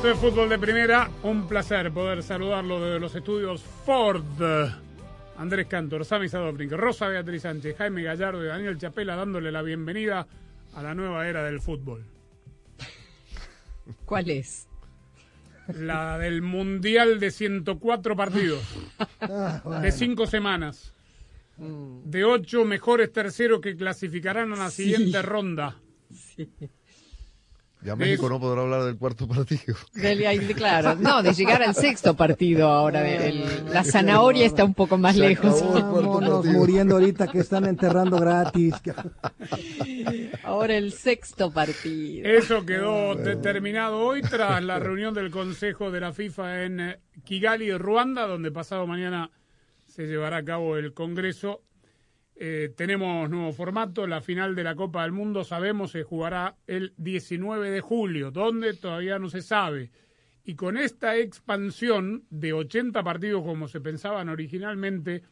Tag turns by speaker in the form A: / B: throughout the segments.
A: Esto es Fútbol de Primera. Un placer poder saludarlo desde los estudios Ford. Andrés Cantor, Sami Sadovnik, Rosa Beatriz Sánchez, Jaime Gallardo y Daniel Chapela dándole la bienvenida a la nueva era del fútbol.
B: ¿Cuál es?
A: La del Mundial de 104 partidos, de 5 semanas, de 8 mejores terceros que clasificarán a la siguiente ronda.
C: Ya México no podrá hablar del cuarto partido.
B: Del- claro, no, de llegar al sexto partido ahora. del- la zanahoria está un poco más
C: Se
B: lejos.
C: el
D: Vámonos muriendo ahorita que están enterrando gratis.
B: Ahora el sexto partido.
A: Eso quedó determinado hoy tras la reunión del Consejo de la FIFA en Kigali, Ruanda, donde pasado mañana se llevará a cabo el Congreso. Eh, tenemos nuevo formato, la final de la Copa del Mundo, sabemos, se jugará el 19 de julio, donde todavía no se sabe. Y con esta expansión de 80 partidos como se pensaban originalmente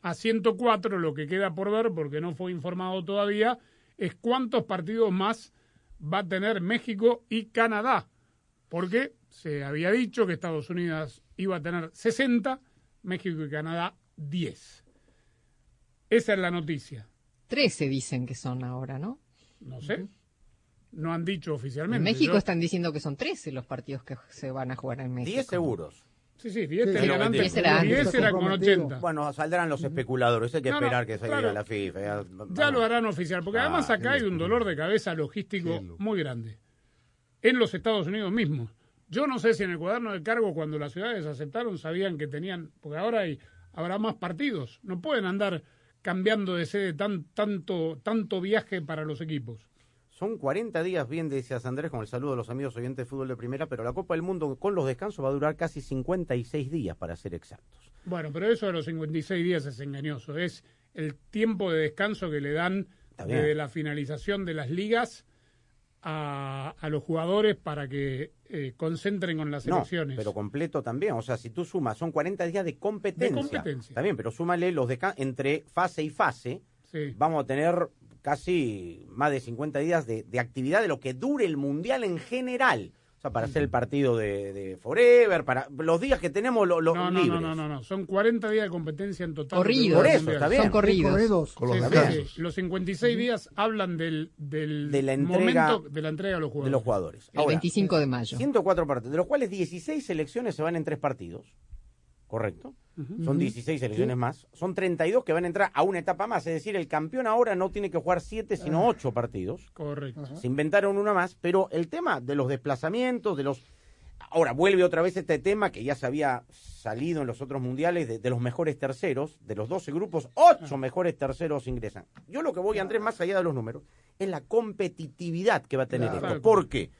A: a 104, lo que queda por ver, porque no fue informado todavía, es cuántos partidos más va a tener México y Canadá. Porque se había dicho que Estados Unidos iba a tener 60, México y Canadá 10. Esa es la noticia.
B: Trece dicen que son ahora, ¿no?
A: No sé. No han dicho
B: En
A: oficialmente.
B: México
A: Yo-
B: están diciendo que son trece los partidos que se van a jugar en México.
E: 10 seguros.
A: Sí, sí, 10
D: Sí,
E: sí,
A: antes.
B: diez era antes.
A: 10 era con
D: Comprometido.
A: 80.
E: Bueno, saldrán los especuladores. Hay que
A: No, no,
E: esperar que salga
A: claro.
E: la FIFA. Ya,
A: lo harán oficial, porque
E: Ah,
A: además acá hay un dolor de cabeza logístico muy grande. En los Estados Unidos mismos. Yo no sé si en el cuaderno de cargo, cuando las ciudades aceptaron, sabían que tenían, porque ahora hay, habrá más partidos. No pueden andar cambiando de sede tan, tanto, tanto viaje para los equipos.
E: Son 40 días, bien decías Andrés, con el saludo de los amigos oyentes de fútbol de primera, pero la Copa del Mundo con los descansos va a durar casi 56 días, para ser exactos.
A: Bueno, pero eso de los 56 días es engañoso. Es el tiempo de descanso que le dan desde la finalización de las ligas a, a los jugadores para que eh, concentren con las
E: No,
A: elecciones.
E: pero completo también. O sea, si tú sumas, son 40 días de competencia.
A: De competencia.
E: Bien, pero súmale los descansos entre fase y fase.
A: Sí.
E: Vamos a tener casi más de 50 días de, de actividad de lo que dure el Mundial en general. Sea, para hacer el partido de, de Forever, para los días que tenemos lo- los
A: No, no,
E: libres.
A: no, no, no, no. Son 40 días de competencia en total.
B: Corridos.
E: Por eso, está bien.
B: Son corridos.
D: Corridos.
C: Con los
A: Sí, sí, sí. Los 56 días hablan del, del
E: De la entrega-
A: momento de la entrega a los
E: de
A: jugadores.
E: los jugadores.
B: El
E: Ahora,
B: 25 de mayo.
E: 104 partidos, de los cuales 16 selecciones se van en tres partidos. ¿Correcto? Son 16 selecciones más. Son 32 que van a entrar a una etapa más. Es decir, el campeón ahora no tiene que jugar 7, sino 8 partidos.
A: Correcto.
E: Se inventaron una más, pero el tema de los desplazamientos, de los... Ahora vuelve otra vez este tema que ya se había salido en los otros mundiales de, de los mejores terceros, de los 12 grupos, 8 mejores terceros ingresan. Yo lo que voy, Andrés, más allá de los números, es la competitividad que va a tener
D: Claro.
E: esto. ¿Por qué?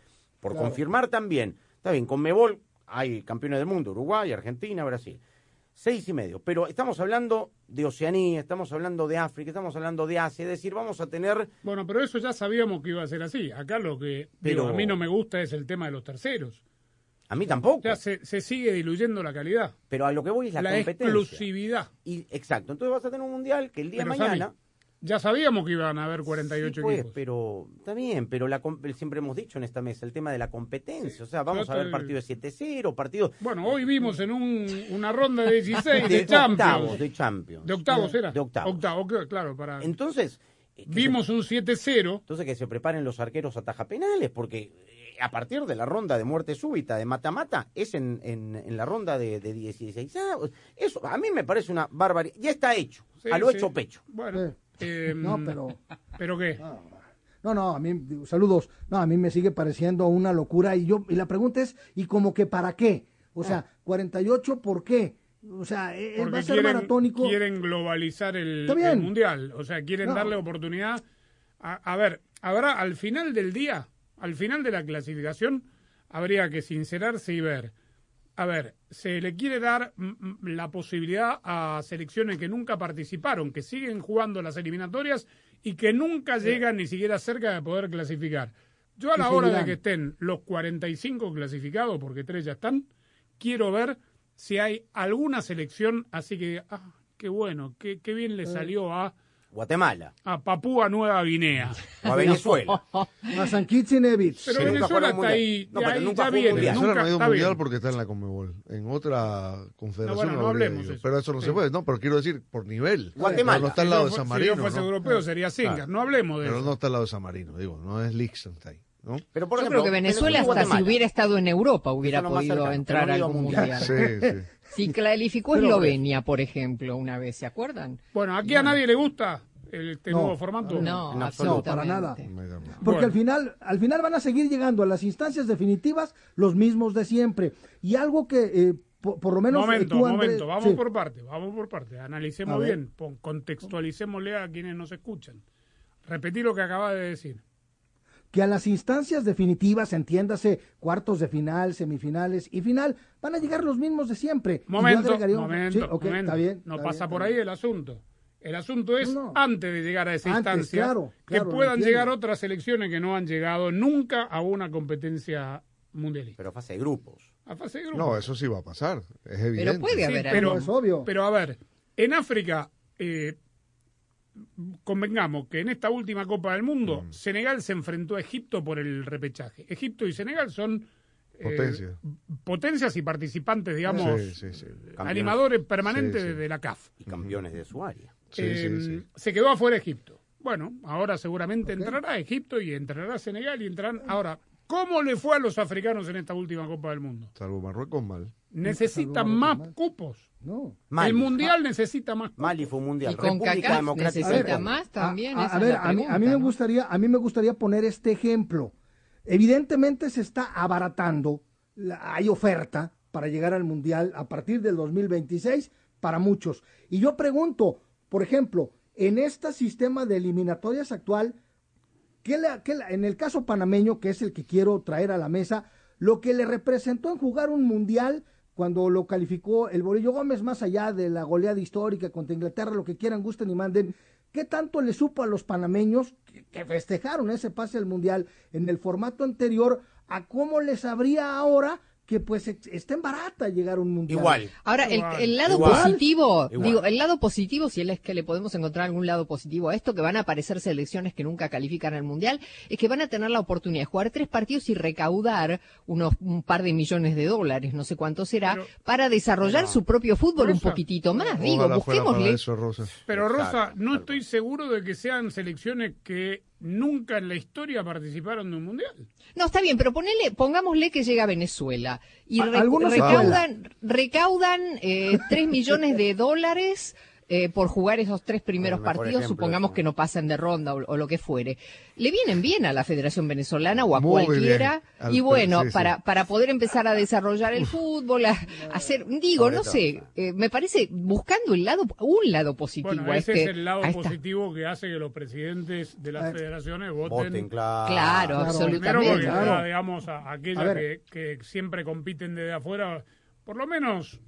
E: Por confirmar también, está bien, con Mebol hay campeones del mundo, Uruguay, Argentina, Brasil. Seis y medio. Pero estamos hablando de Oceanía, estamos hablando de África, estamos hablando de Asia. Es decir, vamos a tener
A: Bueno, pero eso ya sabíamos que iba a ser así. Acá lo que
E: Pero-
A: digo, a mí no me gusta es el tema de los terceros.
E: A mí tampoco.
A: Ya se, se sigue diluyendo la calidad,
E: Pero a lo que voy es la,
A: la,
E: competencia.
A: exclusividad.
E: Y, exacto. Entonces vas a tener un mundial que el día de
A: Pero,
E: mañana.
A: Ya sabíamos que iban a haber 48
E: Sí, pues,
A: equipos.
E: pero está bien, pero la, com- siempre hemos dicho en esta mesa el tema de la competencia. O sea, vamos a ver partidos de 7-0, partidos
A: Bueno, hoy vimos en un, una ronda de 16 de,
E: de
A: Champions.
E: octavos, de Champions.
A: De octavos era.
E: De octavos.
A: Octavo, claro, para.
E: Entonces, eh,
A: Vimos un 7-0.
E: se- entonces que se preparen los arqueros a taja penales, porque a partir de la ronda de muerte súbita de mata-mata, es en, en, en la ronda de, de 16. Ah, Eso a mí me parece una barbaridad. Ya está hecho,
A: Sí,
E: a lo
A: sí.
E: hecho pecho.
A: Bueno,
D: Eh,
A: eh,
D: No, pero...
A: ¿pero qué?
D: No, no, a mí, digo, saludos. No, a mí me sigue pareciendo una locura. Y yo, y la pregunta es, ¿y como que para qué? O sea, 48, ¿por qué? O sea, eh, va a ser
A: quieren,
D: maratónico.
A: quieren globalizar el, mundial. O sea, quieren
D: No.
A: darle oportunidad. A, a ver, habrá al final del día, al final de la clasificación, habría que sincerarse y ver. A ver, se le quiere dar mm, mm, la posibilidad a selecciones que nunca participaron, que siguen jugando las eliminatorias y que nunca llegan ni siquiera cerca de poder clasificar. Yo a la hora de que estén los 45 clasificados, porque tres ya están, quiero ver si hay alguna selección así que, ah, qué bueno, qué, qué bien
D: Eh.
A: le salió a,
E: Guatemala
A: a Papúa Nueva Guinea.
E: o a Venezuela.
D: A San Kitts y Nevis.
A: Pero
E: Sí,
A: Venezuela está ahí,
E: No, pero
A: ahí
E: nunca
A: ya viene,
E: mundial.
C: Venezuela
A: nunca
C: no ha ido
A: está
C: mundial
A: bien.
C: porque está en la Conmebol. En otra confederación.
A: No, bueno, no hablemos eso.
C: Pero eso no
A: Sí.
C: se puede. No, pero quiero decir, por nivel.
E: Guatemala.
C: No está al
A: Si
C: lado de San
A: si
C: Marino.
A: yo fuese
C: ¿no?
A: europeo sería Singer,
C: Claro.
A: no hablemos de
C: Pero
A: eso.
C: no está al lado de San Marino, digo, no es Liechtenstein. ¿No?
E: Pero por
B: Yo
E: ejemplo,
B: creo que Venezuela hasta si hubiera estado en Europa hubiera podido entrar
E: no
B: a algún
E: mundial.
B: mundial.
C: Sí, sí.
B: Si calificó
D: Pero-
B: Eslovenia, por ejemplo, una vez, ¿se acuerdan?
A: Bueno, aquí a nadie le gusta el, este
D: No.
A: nuevo formato.
B: No,
E: absoluto.
B: absolutamente.
D: Para nada. Porque
A: Bueno.
D: al final, al final van a seguir llegando a las instancias definitivas los mismos de siempre. Y algo que, eh, por, por lo menos eh,
A: momento,
D: tú, Andrés-
A: momento, vamos
D: sí.
A: por parte, vamos por parte. Analicemos bien, pon- contextualicémosle a quienes nos escuchan. Repetí lo que acaba de decir.
D: Que a las instancias definitivas, entiéndase, cuartos de final, semifinales y final, van a llegar los mismos de siempre.
A: Momento,
D: un-
A: momento,
D: sí,
A: momento.
D: está bien,
A: no
D: está
A: pasa
D: bien,
A: por ahí
D: bien.
A: el asunto. El asunto es,
D: No.
A: antes de llegar a esa
D: Antes,
A: instancia,
D: claro,
A: que
D: claro,
A: puedan llegar otras selecciones que no han llegado nunca a una competencia mundialista.
E: Pero fase de grupos.
A: A fase de grupos.
C: No, eso sí va a pasar. Es evidente.
B: puede
A: Sí,
B: haber
A: pero,
D: algo. Es obvio.
A: pero a ver, en África, eh, convengamos que en esta última Copa del Mundo,
C: Mm.
A: Senegal se enfrentó a Egipto por el repechaje. Egipto y Senegal son eh,
C: Potencia.
A: potencias y participantes, digamos,
C: Sí, sí, sí.
A: animadores permanentes
C: Sí, sí.
A: de la CAF.
E: Y campeones de su área.
C: Sí,
A: Eh,
C: sí, sí.
A: Se quedó afuera Egipto. Bueno, ahora seguramente entrará Egipto y entrará Senegal y entrarán. Ahora, ¿cómo le fue a los africanos en esta última Copa del Mundo?
C: Salvo Marruecos mal.
A: Necesitan más cupos.
D: No.
E: Mali.
A: El Mundial necesita más cupos.
E: Mali fue un mundial.
B: Y con
E: República Democrática
B: necesita más también.
D: A, ver, a mí, a mí
B: pregunta,
D: me gustaría, a mí me gustaría poner este ejemplo. Evidentemente se está abaratando, la- hay oferta para llegar al mundial a partir del 2026 para muchos. Y yo pregunto, por ejemplo, en este sistema de eliminatorias actual, ¿qué le- qué le- en el caso panameño, que es el que quiero traer a la mesa, lo que le representó en jugar un mundial cuando lo calificó el Bolillo Gómez, más allá de la goleada histórica contra Inglaterra, lo que quieran, gusten y manden, ¿qué tanto le supo a los panameños que, que festejaron ese pase al mundial en el formato anterior a cómo les habría ahora que pues está en barata llegar a un mundial?
E: Igual.
B: Ahora, el, el lado
E: Igual.
B: positivo,
E: Igual.
B: digo, el lado positivo, si es que le podemos encontrar algún lado positivo a esto, que van a aparecer selecciones que nunca califican al Mundial, es que van a tener la oportunidad de jugar tres partidos y recaudar unos un par de millones de dólares, no sé cuánto será,
A: Pero-
B: para desarrollar su propio fútbol un
A: Rosa,
B: poquitito más. Digo, busquémosle.
C: eso, Rosa.
A: Pero Rosa, no estoy seguro de que sean selecciones que nunca en la historia participaron de un mundial.
B: No, está bien, pero ponele, pongámosle que llega a Venezuela y recaudan, recaudan eh, 3 millones de dólares eh, por jugar esos tres primeros
E: Bueno,
B: partidos,
E: ejemplo
B: supongamos que no pasan de ronda o, o lo que fuere. Le vienen bien a la Federación Venezolana o a
C: Muy
B: cualquiera.
C: Al-
B: Y bueno,
C: sí, sí.
B: para, para poder empezar a desarrollar el fútbol, a, a hacer, digo,
E: Sobre
B: no
E: todo,
B: sé, eh, me parece, buscando el lado, un lado positivo
A: Bueno,
B: a
A: ese
B: este-
A: es el lado positivo que hace que los presidentes de las federaciones voten.
E: Voten, claro.
B: Claro,
D: Claro.
B: absolutamente.
A: Primero porque,
D: Claro.
A: digamos, a, aquellas
D: A ver.
A: que, que siempre compiten desde afuera, por lo menos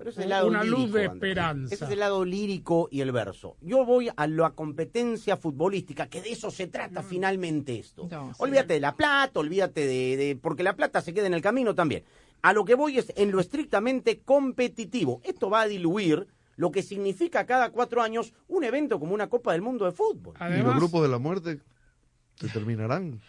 A: una luz de esperanza.
E: Ese es el lado lírico y el verso. Yo voy a la competencia futbolística, que de eso se trata finalmente esto.
B: No, sí.
E: olvídate de la plata, olvídate de, de- porque la plata se queda en el camino también. A lo que voy es en lo estrictamente competitivo. Esto va a diluir lo que significa cada cuatro años un evento como una Copa del Mundo de fútbol.
C: ¿Y los grupos de la muerte se terminarán?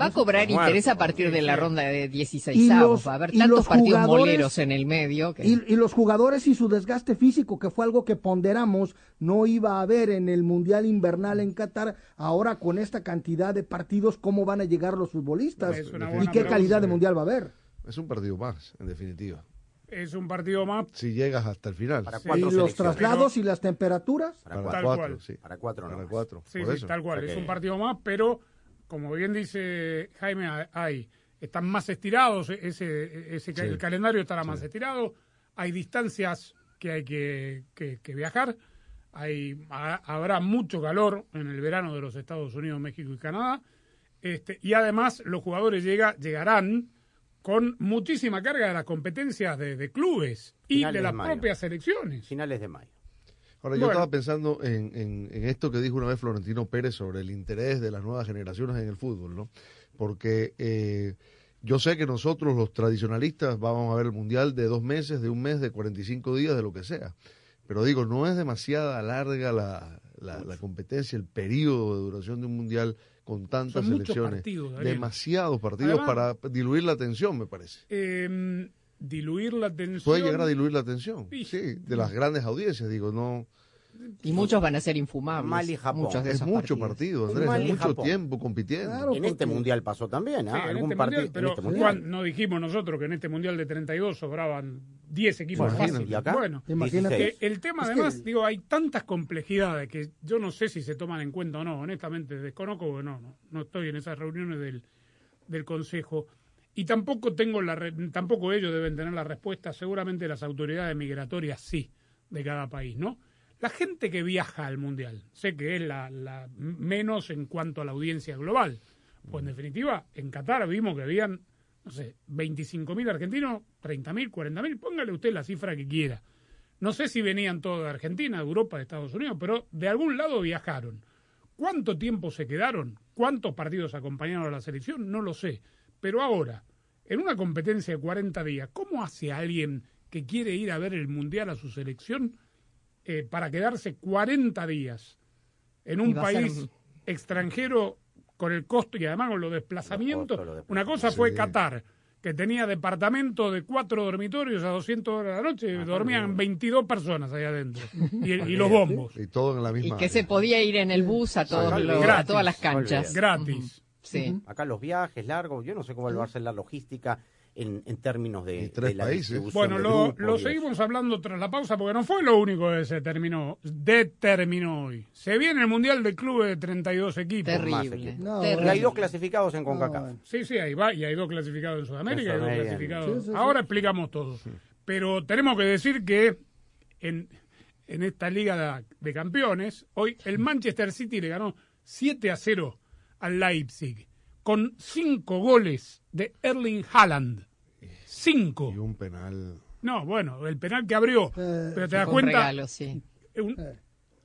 B: Va a cobrar
E: Muerto.
B: interés a partir de la ronda de 16
D: Y los-
B: Va a haber
D: y
B: tantos
D: los
B: partidos moleros en el medio. Que...
D: Y, y los jugadores y su desgaste físico, que fue algo que ponderamos, no iba a haber en el Mundial Invernal en Qatar. Ahora con esta cantidad de partidos, ¿cómo van a llegar los futbolistas? ¿Y qué
A: pregunta.
D: calidad de Mundial va a haber?
C: Es un partido más, en definitiva.
A: Es un partido más.
C: Si llegas hasta el final.
E: Para
D: Y
E: cuatro
D: los
E: selecciones.
D: traslados y las temperaturas.
E: Para
C: Para
A: Tal
E: cuatro.
C: sí.
E: Para cuatro
C: Para
E: nomás.
C: cuatro.
A: Sí,
C: por
A: sí,
C: eso.
A: tal cual. Es un partido más, pero como bien dice Jaime, hay están más estirados, ese, ese
C: Sí.
A: el calendario estará más estirado, hay distancias que hay que, que- que viajar, hay ha- habrá mucho calor en el verano de los Estados Unidos, México y Canadá, este, y además los jugadores llega, llegarán con muchísima carga de las competencias de, de clubes y
E: Finales
A: de las propias selecciones.
E: Finales de mayo.
C: Ahora, yo
A: Bueno.
C: estaba pensando en, en- en esto que dijo una vez Florentino Pérez sobre el interés de las nuevas generaciones en el fútbol, ¿no? Porque eh, yo sé que nosotros, los tradicionalistas, vamos a ver el Mundial de dos meses, de un mes, de 45 días, de lo que sea. Pero digo, no es demasiada larga la, la, la competencia, el periodo de duración de un Mundial con tantas
A: Son muchos
C: selecciones.
A: partidos.
C: Demasiados partidos
A: Además-
C: para diluir la atención, me parece.
A: Eh, diluir la tensión.
C: Puede llegar a diluir la atención,
A: Sí.
C: sí, de las grandes audiencias, digo, no...
B: Y muchos van a ser infumables.
E: Mali, Japón.
B: Muchos de
C: Es
B: esos
C: mucho
B: partidos.
C: partido, Andrés,
E: Mali,
C: es mucho
E: Japón.
C: tiempo compitiendo.
D: Claro.
E: En este mundial pasó también, ¿ah?
A: Sí, en
E: Algún
A: este
E: partido.
A: mundial, pero
E: en este mundial.
A: No dijimos nosotros que en este mundial de 32 sobraban 10 equipos
C: Bueno,
A: fáciles.
E: ¿y acá?
A: Bueno,
D: Imagínate.
A: que
E: 16.
A: el tema
D: Es
A: además,
D: que-
A: digo, hay tantas complejidades que yo no sé si se toman en cuenta o no, honestamente desconozco, porque no, no, no estoy en esas reuniones del, del Consejo. Y tampoco tengo la tampoco ellos deben tener la respuesta, seguramente las autoridades migratorias sí, de cada país, ¿no? La gente que viaja al Mundial, sé que es la, la menos en cuanto a la audiencia global. Pues en definitiva, en Qatar vimos que habían, no sé, 25.000 argentinos, 30.000, 40.000, póngale usted la cifra que quiera. No sé si venían todos de Argentina, de Europa, de Estados Unidos, pero de algún lado viajaron. ¿Cuánto tiempo se quedaron? ¿Cuántos partidos acompañaron a la selección? No lo sé. Pero ahora, en una competencia de 40 días, ¿cómo hace alguien que quiere ir a ver el Mundial a su selección eh, para quedarse 40 días en un
B: ser-
A: país extranjero con el costo y además con los desplazamientos?
E: Los costos, los
A: Una cosa fue
C: Sí.
A: Qatar, que tenía departamento de cuatro dormitorios a 200 horas a la noche, dormían 22 personas ahí adentro. Y, y los bombos,
C: Y todo en la
B: Y
C: misma
B: que
C: área.
B: se podía ir en el bus a, todos los- a todas las canchas.
A: Gratis.
B: Sí.
E: Acá los viajes largos, yo no sé cómo va a ser la logística en, en términos de,
C: tres
E: de la
C: países.
A: Bueno, lo, seguimos hablando tras la pausa porque no fue lo único que se terminó, determinó hoy. Se viene el Mundial de Clubes de 32 equipos.
E: más
B: Terrible.
E: equipos.
D: No,
E: Y hay
B: terrible.
E: dos clasificados en CONCACAF.
A: Sí, sí, ahí va, y hay dos clasificados en Sudamérica hay dos clasificados.
D: Sí, sí, sí.
A: Ahora explicamos todo. Pero tenemos que decir que en, en esta Liga de, de Campeones, hoy el Manchester City le ganó 7 a 0 al Leipzig, con 5 goles de Erling Haaland. 5.
C: Y un penal.
A: No, bueno, el penal que abrió.
D: Eh,
A: pero te das
B: Un
A: cuenta.
B: regalo, sí.
A: un-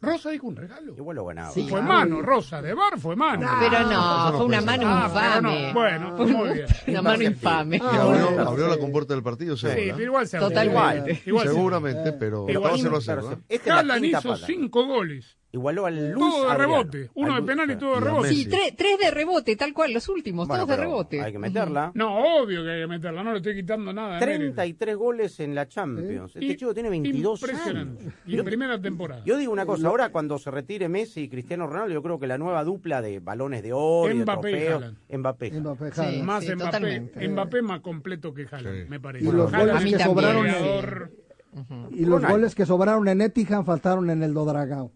A: Rosa dijo un regalo.
E: Igual lo ganaba.
B: Sí.
A: Fue mano, Rosa, de bar fue mano.
B: Pero no,
C: eso no
B: fue una mano.
A: Ah, pero
B: infame.
A: no, bueno, muy bien.
B: Una mano infame.
C: Y
D: Ah,
C: abrió, abrió la compuerta del partido,
A: Sí,
C: seguro.
A: pero igual se
B: Totalmente.
A: arregló. Igual se-
C: Seguramente, pero
A: Igual
C: 0 a
E: Pero
C: 0.
E: se-
C: ¿eh?
E: esta es la
A: Haaland hizo cinco goles.
E: Igualó al Luis
A: Todo de
E: Adriano.
A: rebote. Uno
E: Al
A: de penal y todo de rebote.
B: Sí, tres, tres de rebote, tal cual, los últimos,
E: Bueno,
B: todos de rebote.
E: Hay que meterla.
A: No, obvio que hay que meterla, no le estoy quitando nada. de mérito.
E: 33 goles en la Champions. Este
A: Y-
E: chico tiene 22
A: Impresionante.
E: años.
A: Y en primera temporada.
E: Yo digo una cosa, ahora cuando se retire Messi y Cristiano Ronaldo, yo creo que la nueva dupla de balones de oro y de
A: Mbappé y
E: trofeos,
A: Haaland.
E: Mbappé.
D: Mbappé,
B: Sí.
D: Haaland.
A: más
B: sí,
A: Mbappé,
B: totalmente.
A: Mbappé más completo que Haaland,
C: Sí.
A: me parece.
D: Y los
A: Haaland
D: goles
A: es
D: que sobraron en-. Y los goles que sobraron en Etihad faltaron en el Dodragao.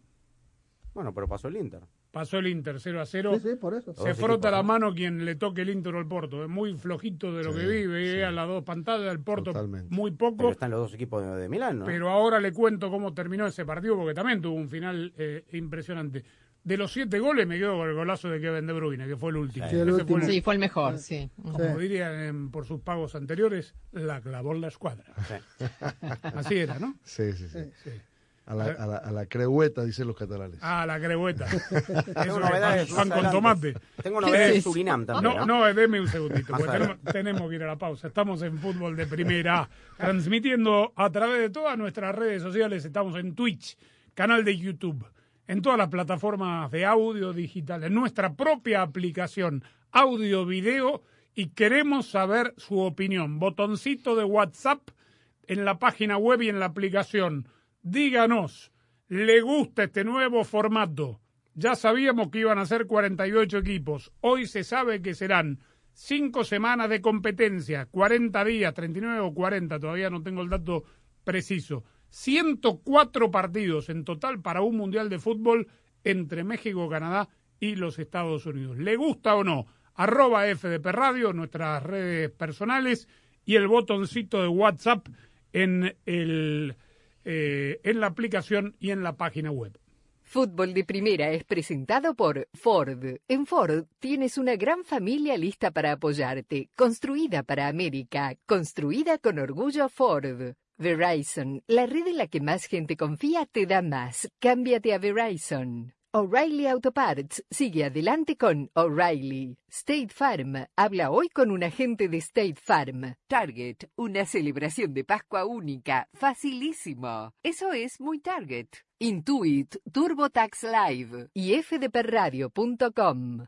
E: Bueno, pero pasó el Inter.
A: Pasó el Inter 0 a 0.
D: Sí, sí, por eso.
A: Se frota la
E: ¿no?
A: mano quien le toque el Inter o el Porto. Es muy flojito de lo
C: Sí,
A: que vive.
C: sí.
A: A las dos pantallas del Porto
C: Totalmente.
A: muy
E: Pero
A: poco.
E: están los dos equipos de, de Milán, ¿no?
A: Pero ahora le cuento cómo terminó ese partido porque también tuvo un final eh, impresionante. De los siete goles me quedo con el golazo de Kevin De Bruyne, que fue el último.
D: Sí, el
A: Ese fue
D: último.
A: el-
B: Sí, fue el mejor, sí.
A: como
D: Sí.
A: dirían por sus pagos anteriores, la clavó en la escuadra.
E: Sí.
A: Así era, ¿no?
C: Sí, sí, sí. A la, a la, a la creueta, dicen los catalanes.
A: Ah, la crehueta. Eso es pan, con tomate.
E: Tengo novedades
B: Sí,
E: de. Surinam también.
A: No,
E: ¿no?
A: no, deme un segundito, porque tenemos, tenemos que ir a la pausa. Estamos en fútbol de primera, transmitiendo a través de todas nuestras redes sociales. Estamos en Twitch, canal de YouTube, en todas las plataformas de audio digital, en nuestra propia aplicación audio video y queremos saber su opinión. Botoncito de WhatsApp en la página web y en la aplicación. Díganos, ¿le gusta este nuevo formato? Ya sabíamos que iban a ser 48 equipos. Hoy se sabe que serán cinco semanas de competencia, 40 días, 39 o 40, todavía no tengo el dato preciso. 104 partidos en total para un Mundial de Fútbol entre México, Canadá y los Estados Unidos. ¿Le gusta o no? Arroba FDP Radio, nuestras redes personales y el botoncito de WhatsApp en, el, eh, en la aplicación y en la página web.
F: Fútbol de Primera es presentado por Ford. En Ford tienes una gran familia lista para apoyarte, construida para América, construida con orgullo Ford. Verizon, la red en la que más gente confía, te da más. Cámbiate a Verizon. O'Reilly Auto Parts sigue adelante con O'Reilly. State Farm habla hoy con un agente de State Farm. Target, una celebración de Pascua única, facilísimo. Eso es muy Target. Intuit, TurboTax Live y fdpradio.com.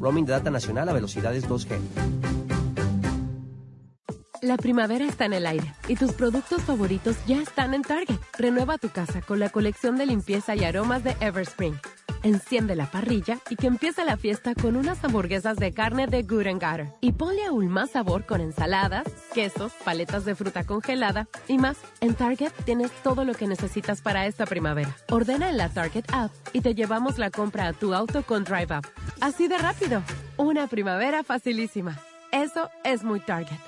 G: Roaming de data nacional a velocidades 2G.
H: La primavera está en el aire y tus productos favoritos ya están en Target. Renueva tu casa con la colección de limpieza y aromas de Everspring. Enciende la parrilla y que empiece la fiesta con unas hamburguesas de carne de Good Gutter. Y ponle aún más sabor con ensaladas, quesos, paletas de fruta congelada y más. En Target tienes todo lo que necesitas para esta primavera. Ordena en la Target app y te llevamos la compra a tu auto con Drive Up. Así de rápido. Una primavera facilísima. Eso es muy Target.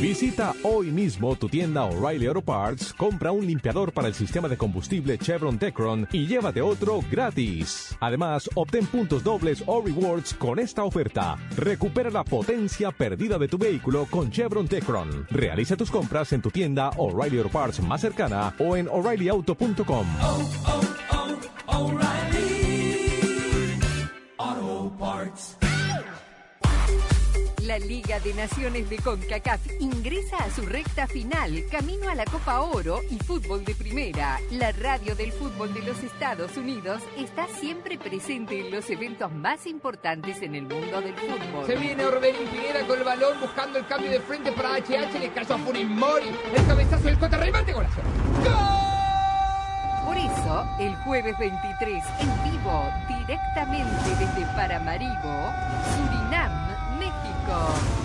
I: Visita hoy mismo tu tienda O'Reilly Auto Parts, compra un limpiador para el sistema de combustible Chevron Tecron y llévate otro gratis. Además, obtén puntos dobles o rewards con esta oferta. Recupera la potencia perdida de tu vehículo con Chevron Tecron. Realiza tus compras en tu tienda O'Reilly Auto Parts más cercana o en o'ReillyAuto.com.
F: La Liga de Naciones de CONCACAF ingresa a su recta final, camino a la Copa Oro y fútbol de primera. La radio del fútbol de los Estados Unidos está siempre presente en los eventos más importantes en el mundo del fútbol.
J: Se viene Orbelín Figuera con el balón buscando el cambio de frente para HH, le cayó a Furimori. El cabezazo del Cota remate golazo.
F: Por eso, el jueves 23, en vivo, directamente desde Paramaribo, Surinam, México.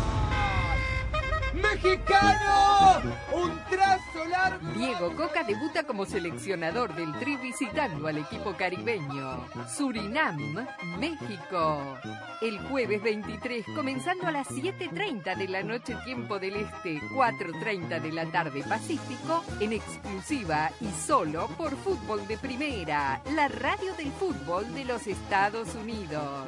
J: ¡Mexicano! ¡Un trazo largo!
F: Diego Coca debuta como seleccionador del Tri visitando al equipo caribeño. Surinam, México. El jueves 23, comenzando a las 7.30 de la noche tiempo del Este, 4.30 de la tarde Pacífico, en exclusiva y solo por Fútbol de Primera, la radio del fútbol de los Estados Unidos.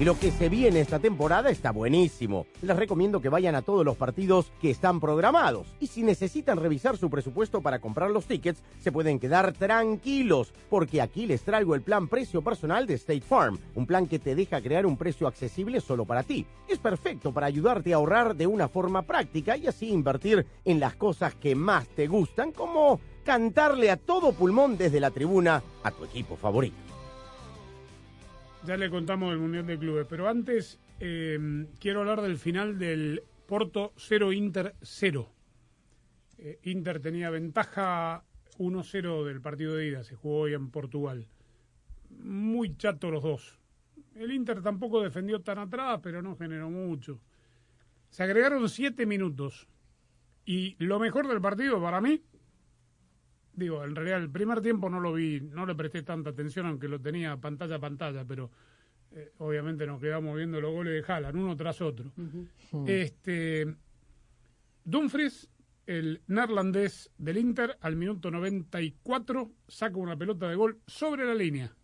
E: Y lo que se viene esta temporada está buenísimo. Les recomiendo que vayan a todos los partidos que están programados. Y si necesitan revisar su presupuesto para comprar los tickets, se pueden quedar tranquilos, porque aquí les traigo el plan precio personal de State Farm, un plan que te deja crear un precio accesible solo para ti. Es perfecto para ayudarte a ahorrar de una forma práctica y así invertir en las cosas que más te gustan, como cantarle a todo pulmón desde la tribuna a tu equipo favorito.
A: Ya le contamos del Mundial de Clubes, pero antes eh, quiero hablar del final del Porto 0 Inter 0. Eh, Inter tenía ventaja 1-0 del partido de ida, se jugó hoy en Portugal. Muy chato los dos. El Inter tampoco defendió tan atrás, pero no generó mucho. Se agregaron siete minutos. Y lo mejor del partido para mí, digo, en realidad el primer tiempo no lo vi, no le presté tanta atención, aunque lo tenía pantalla a pantalla, pero eh, obviamente nos quedamos viendo los goles de Haaland, uno tras otro. Este Dumfries, el neerlandés del Inter, al minuto 94 saca una pelota de gol sobre la línea.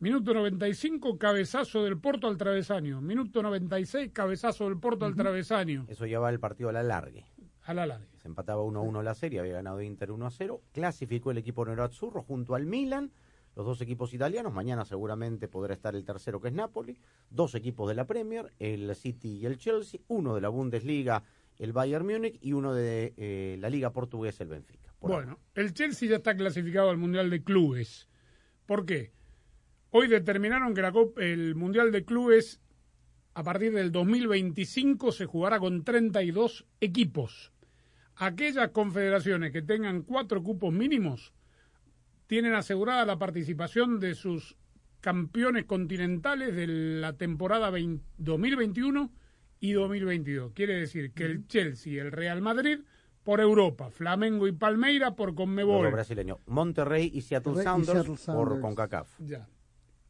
A: Minuto 95, cabezazo del Porto al travesaño. Minuto 96, cabezazo del Porto al travesaño.
E: Eso lleva el partido a la largue.
A: A la larga.
E: Se empataba 1-1 la serie, había ganado Inter 1-0. Clasificó el equipo nerazzurro junto al Milan, los dos equipos italianos. Mañana seguramente podrá estar el tercero, que es Napoli. Dos equipos de la Premier, el City y el Chelsea. Uno de la Bundesliga, el Bayern Múnich. Y uno de eh, la Liga Portuguesa, el Benfica. Por
A: Bueno, el Chelsea ya está clasificado al Mundial de Clubes. ¿Por qué? Hoy determinaron que la Copa- el Mundial de Clubes a partir del 2025 se jugará con 32 equipos. Aquellas confederaciones que tengan cuatro cupos mínimos tienen asegurada la participación de sus campeones continentales de la temporada 20 2021 y 2022. Quiere decir que el Chelsea, el Real Madrid por Europa, Flamengo y Palmeira por
E: Los
A: Conmebol.
E: dos brasileños. Monterrey y Seattle
A: y
E: Sounders
A: Seattle
E: por
A: Sounders.
E: CONCACAF.
A: Ya.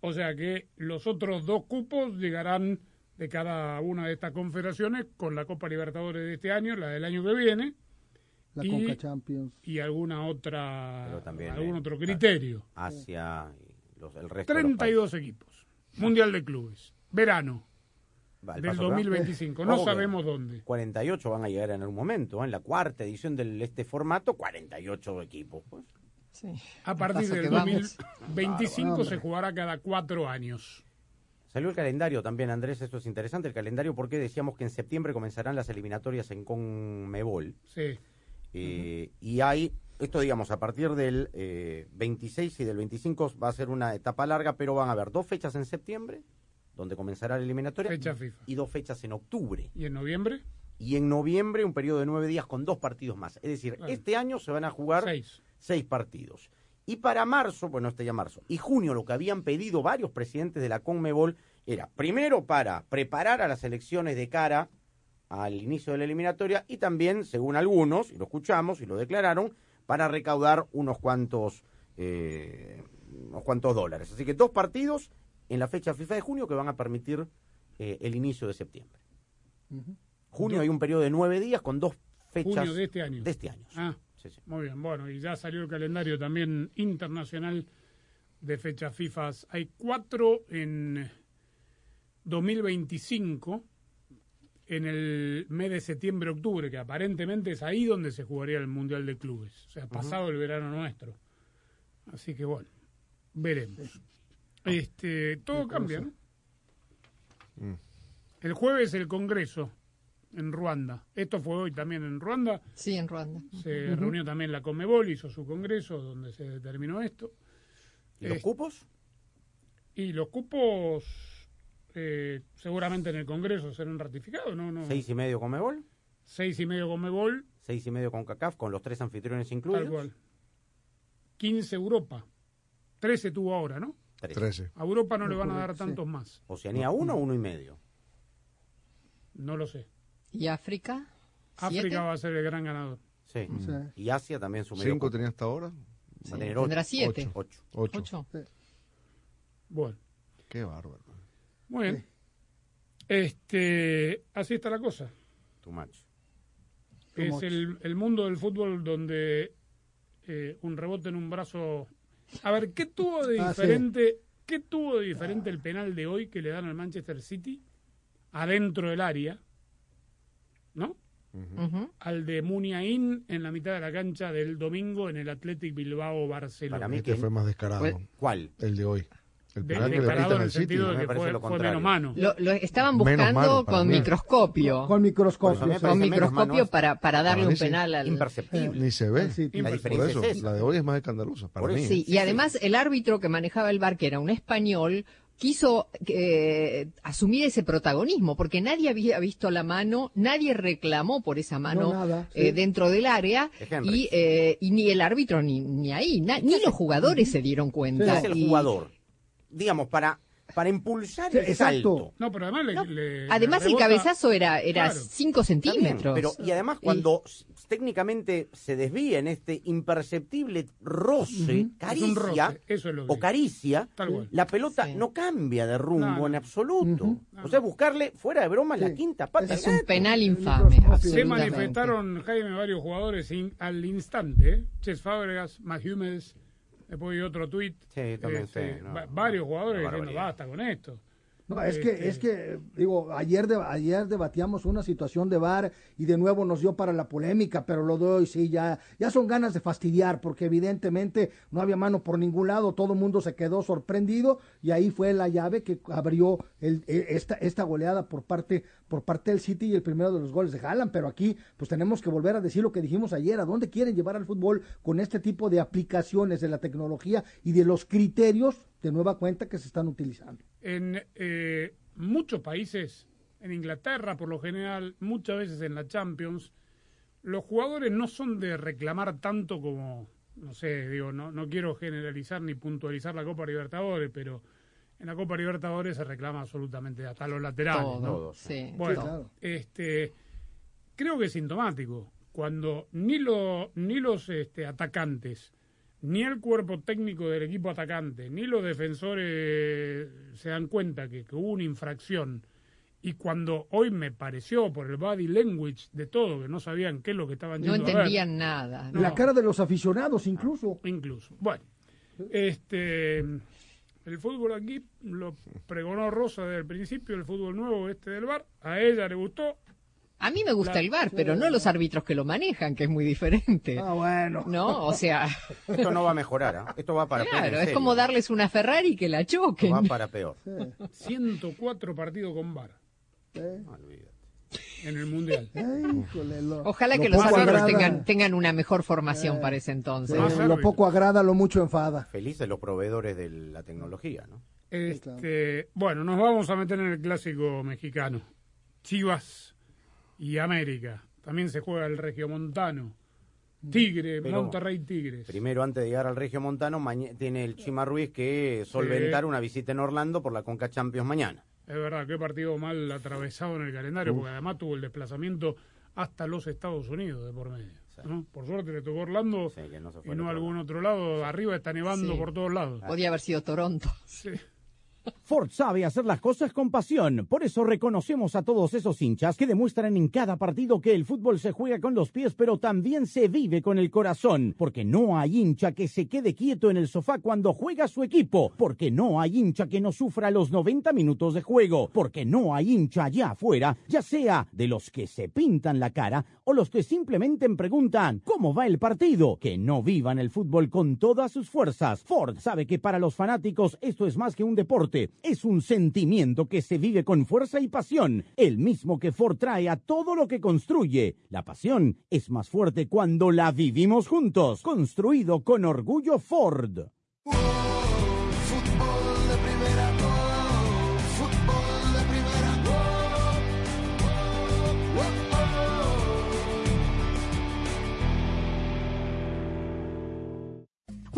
A: O sea que los otros dos cupos llegarán de cada una de estas confederaciones con la Copa Libertadores de este año, la del año que viene.
D: La
A: y,
D: Conca Champions.
A: y alguna otra
E: también,
A: algún
E: eh,
A: otro criterio.
E: Asia y los, el resto de los
A: 32 equipos. Mundial de clubes. Verano
E: Va, el
A: del
E: paso acá.
A: 2025. No sabemos dónde.
E: 48 van a llegar en algún momento. ¿eh? En la cuarta edición de este formato, 48 equipos. Pues.
A: A partir del
E: que vamos.
A: 2025
E: Claro,
A: se jugará cada cuatro años.
E: Salió el calendario también, Andrés, esto es interesante, el calendario porque decíamos que en septiembre comenzarán las eliminatorias en Conmebol.
A: Sí.
E: Eh, Y hay, esto digamos, a partir del eh, 26 y del 25 va a ser una etapa larga, pero van a haber dos fechas en septiembre, donde comenzará la eliminatoria,
A: Fecha FIFA.
E: y dos fechas en octubre.
A: ¿Y en noviembre?
E: Y en noviembre un periodo de nueve días con dos partidos más. Es decir,
A: Claro.
E: este año se van a jugar
A: Seis.
E: seis partidos. Y para marzo, bueno, este ya marzo, y junio, lo que habían pedido varios presidentes de la CONMEBOL era, primero, para preparar a las elecciones de cara al inicio de la eliminatoria y también, según algunos, y lo escuchamos y lo declararon, para recaudar unos cuantos, eh, unos cuantos dólares. Así que dos partidos en la fecha FIFA de junio que van a permitir eh, el inicio de septiembre. Junio hay un periodo de nueve días con dos fechas
A: Junio de este año.
E: de este año.
A: Ah, muy bien. Bueno, y ya salió el calendario también internacional de fechas FIFA. Hay cuatro en 2025, en el mes de septiembre-octubre, que aparentemente es ahí donde se jugaría el Mundial de Clubes. O sea, pasado el verano nuestro. Así que bueno, veremos. Este, todo cambia, ¿no? El jueves el Congreso en Ruanda. Esto fue hoy también en Ruanda.
B: Sí, en Ruanda.
A: Se reunió también la Comebol, hizo su congreso donde se determinó esto.
E: ¿Y los
A: Es-
E: cupos?
A: Y los cupos eh, seguramente en el Congreso serán ratificados, ¿no? no
E: Seis y medio Comebol,
A: Seis y medio Comebol,
E: Seis y medio con CACAF, con los tres anfitriones
A: Tal
E: incluidos.
A: cual. 15 Europa. 13 tuvo ahora, ¿no?
E: Tres.
C: 13.
A: A Europa no le van a dar
D: Sí.
A: tantos más.
E: Oceanía uno, uno y medio.
A: No lo sé.
B: ¿Y África?
A: África
B: ¿Siete?
A: va a ser el gran ganador.
E: Sí.
D: Sí.
E: Y Asia también su medio.
C: ¿Cinco tenía hasta ahora?
E: Va a tener ocho.
B: Tendrá siete.
E: Ocho.
C: Ocho.
B: Ocho.
A: Bueno,
C: Qué bárbaro.
A: Muy bien. Este, así está la cosa.
E: Too much.
D: Too
A: es
D: much.
A: el, el mundo del fútbol donde eh, un rebote en un brazo. A ver, ¿qué tuvo de
D: Ah, sí.
A: diferente? ¿Qué tuvo de diferente el penal de hoy que le dan al Manchester City adentro del área? ¿No? Al de Muniain en la mitad de la cancha del domingo en el Athletic Bilbao Barcelona.
E: Para mí
C: Este
E: que-
C: fue más descarado.
E: ¿Cuál?
C: El de hoy. El
A: De-
C: penal que le
A: en el
C: City.
A: sentido de
E: me
A: que
E: parece
A: fue,
E: lo
A: fue
E: contrario.
A: menos mano.
B: Lo, lo estaban
C: Menos
B: buscando
C: mano
B: con
C: mí.
B: microscopio.
D: Con microscopio. Sí.
E: parece
B: Con microscopio para, para darle
C: Para
B: un
C: sí.
B: penal al...
E: Imperceptible.
C: Ni se ve.
D: City.
A: La
C: Por
E: diferencia
C: eso,
E: es esa.
C: la de hoy es más escandalosa para
E: Por
C: mí.
B: Sí, y además el árbitro que manejaba el bar, que era un español, quiso eh, asumir ese protagonismo, porque nadie había visto la mano, nadie reclamó por esa mano
D: No, nada,
B: eh,
D: sí.
B: dentro del área, y, eh, y ni el árbitro ni, ni ahí, na- ni los jugadores se dieron
E: ¿Qué
B: cuenta.
E: es el jugador? Digamos, para, para impulsar
D: Sí,
E: el
D: exacto.
E: salto.
A: No, pero además le,
B: No,
A: le-
B: Además
A: le
B: el cabezazo era era
A: Claro.
B: 5
E: Está bien,
B: centímetros.
E: pero y además cuando técnicamente se desvía en este imperceptible roce,
A: Es
E: caricia
A: un roce, eso es lo que
E: o caricia, la pelota
B: Sí.
E: no cambia de rumbo
A: No, no.
E: en absoluto. O sea, buscarle fuera de broma la quinta pata.
B: es un penal infame.
A: Se manifestaron, Jaime, varios jugadores in- al instante. ¿eh? Ches Fábregas, Matt Hummels, después hay otro tuit.
E: Sí,
A: este,
E: sé, no,
A: varios jugadores diciendo, basta con esto.
D: No, es que,
A: Este-
D: es que, digo, ayer, de, ayer debatíamos una situación de VAR y de nuevo nos dio para la polémica, pero lo doy, sí, ya, ya son ganas de fastidiar, porque evidentemente no había mano por ningún lado, todo el mundo se quedó sorprendido y ahí fue la llave que abrió el, eh, esta, esta goleada por parte, por parte del City y el primero de los goles de Haaland, pero aquí pues tenemos que volver a decir lo que dijimos ayer, a dónde quieren llevar al fútbol con este tipo de aplicaciones de la tecnología y de los criterios de nueva cuenta que se están utilizando.
A: En eh, muchos países, en Inglaterra por lo general, muchas veces en la Champions, los jugadores no son de reclamar tanto como, no sé, digo, no, no quiero generalizar ni puntualizar la Copa Libertadores, pero en la Copa Libertadores se reclama absolutamente hasta los laterales.
B: Todo,
A: ¿no?
E: Todo,
B: sí,
A: Bueno,
D: Sí, claro.
A: este, creo que es sintomático cuando ni, lo, ni los este, atacantes, ni el cuerpo técnico del equipo atacante, ni los defensores se dan cuenta que, que hubo una infracción. Y cuando hoy me pareció por el body language de todo, que no sabían qué es lo que estaban
B: No
A: yendo a ver,
B: entendían nada.
A: No.
D: La cara de los aficionados incluso.
A: incluso. Bueno, este el fútbol aquí lo pregonó Rosa desde el principio, el fútbol nuevo este del bar, a ella le gustó,
B: A mí me gusta
A: La-
B: el bar, pero no los árbitros que lo manejan, que es muy diferente.
D: Ah, bueno.
B: No, o sea,
E: Esto no va a mejorar, ¿ah? Esto va para peor.
B: claro, es como darles una Ferrari que la choquen.
E: Va para peor.
A: 104 partidos con bar
D: Eh,
E: Olvídate.
A: en el Mundial.
D: ay, lo-
B: Ojalá
D: lo
B: que los árbitros
D: agrada-
B: tengan, tengan una mejor formación
D: Eh,
B: para ese entonces.
D: Lo poco agrada, lo mucho enfada.
E: Felices los proveedores de la tecnología, ¿no?
A: Este, bueno, nos vamos a meter en el clásico mexicano. Chivas y América. También se juega el Regiomontano. Tigre,
E: Pero-
A: Monterrey Tigres.
E: Primero, antes de llegar al Regio Montano, tiene el Chima Ruiz que solventar una visita en Orlando por la Conca Champions mañana.
A: Es verdad, qué partido mal atravesado en el calendario, porque además tuvo el desplazamiento hasta los Estados Unidos de por medio. ¿no? Por suerte le tocó Orlando
E: Sí, no
A: y no algún otro lado. Arriba está nevando
B: Sí.
A: por todos lados.
B: Podía haber sido Toronto.
A: Sí.
K: Ford sabe hacer las cosas con pasión, por eso reconocemos a todos esos hinchas que demuestran en cada partido que el fútbol se juega con los pies, pero también se vive con el corazón, porque no hay hincha que se quede quieto en el sofá cuando juega su equipo, porque no hay hincha que no sufra los 90 minutos de juego, porque no hay hincha allá afuera, ya sea de los que se pintan la cara o los que simplemente preguntan ¿cómo va el partido? Que no vivan el fútbol con todas sus fuerzas. Ford sabe que para los fanáticos esto es más que un deporte, es un sentimiento que se vive con fuerza y pasión, el mismo que Ford trae a todo lo que construye. La pasión es más fuerte cuando la vivimos juntos. Construido con orgullo Ford.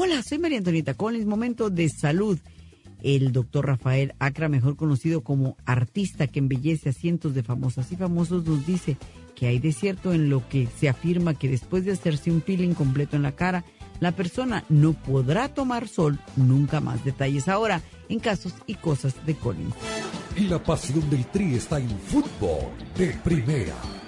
L: Hola, soy María Antonieta Collins, momento de salud. El doctor Rafael Acra, mejor conocido como artista que embellece a cientos de famosas y famosos, nos dice que hay de cierto en lo que se afirma que después de hacerse un peeling completo en la cara, la persona no podrá tomar sol nunca más. Detalles ahora en casos y cosas de Collins.
M: Y la pasión del Tri está en fútbol de primera.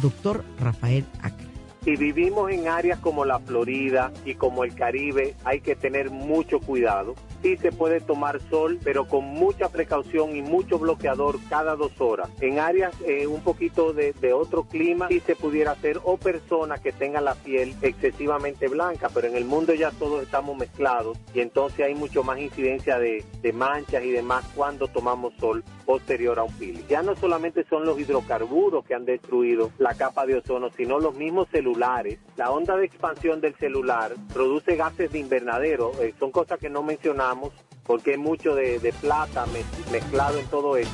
L: Doctor Rafael Acra.
N: Si vivimos en áreas como la Florida y como el Caribe, hay que tener mucho cuidado. Sí se puede tomar sol, pero con mucha precaución y mucho bloqueador cada dos horas. En áreas eh, un poquito de, otro clima, sí se pudiera hacer o personas que tengan la piel excesivamente blanca, pero en el mundo ya todos estamos mezclados y entonces hay mucho más incidencia de, de manchas y demás cuando tomamos sol posterior a un peeling. Ya no solamente son los hidrocarburos que han destruido la capa de ozono, sino los mismos celulares. La onda de expansión del celular produce gases de invernadero, eh, son cosas que no mencionamos porque hay mucho de, de plata mez- mezclado en todo esto.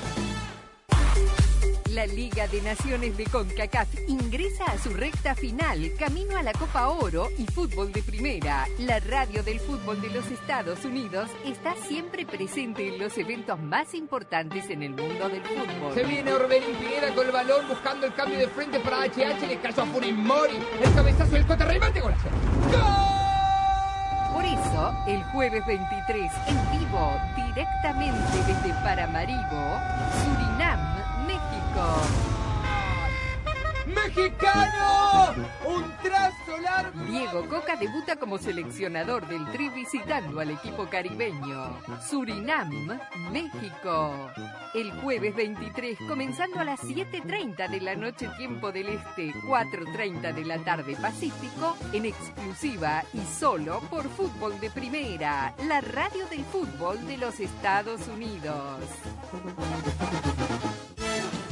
F: La Liga de Naciones de CONCACAF ingresa a su recta final, camino a la Copa Oro y fútbol de primera. La radio del fútbol de los Estados Unidos está siempre presente en los eventos más importantes en el mundo del fútbol.
J: Se viene Orbelín Pineda con el balón buscando el cambio de frente para HH. Le cayó a Furimori. El cabezazo del Cota remate golazo.
F: Por eso, el jueves 23, en vivo, directamente desde Paramaribo, Surinam.
J: ¡Mexicano! ¡Un trazo largo!
F: Diego Coca debuta como seleccionador del Tri visitando al equipo caribeño. Surinam, México. El jueves 23, comenzando a las 7.30 de la noche tiempo del Este, 4.30 de la tarde Pacífico, en exclusiva y solo por Fútbol de Primera, la radio del fútbol de los Estados Unidos.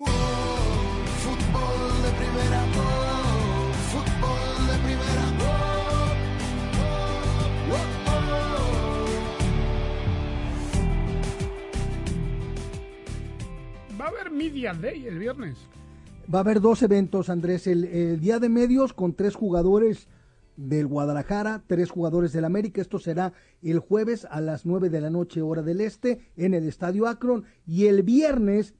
A: ¿Va a haber Media Day el viernes?
D: Va a haber dos eventos, Andrés. El, el día de medios con tres jugadores del Guadalajara, tres jugadores del América. Esto será el jueves a las nueve de la noche, hora del este, en el Estadio Akron. Y el viernes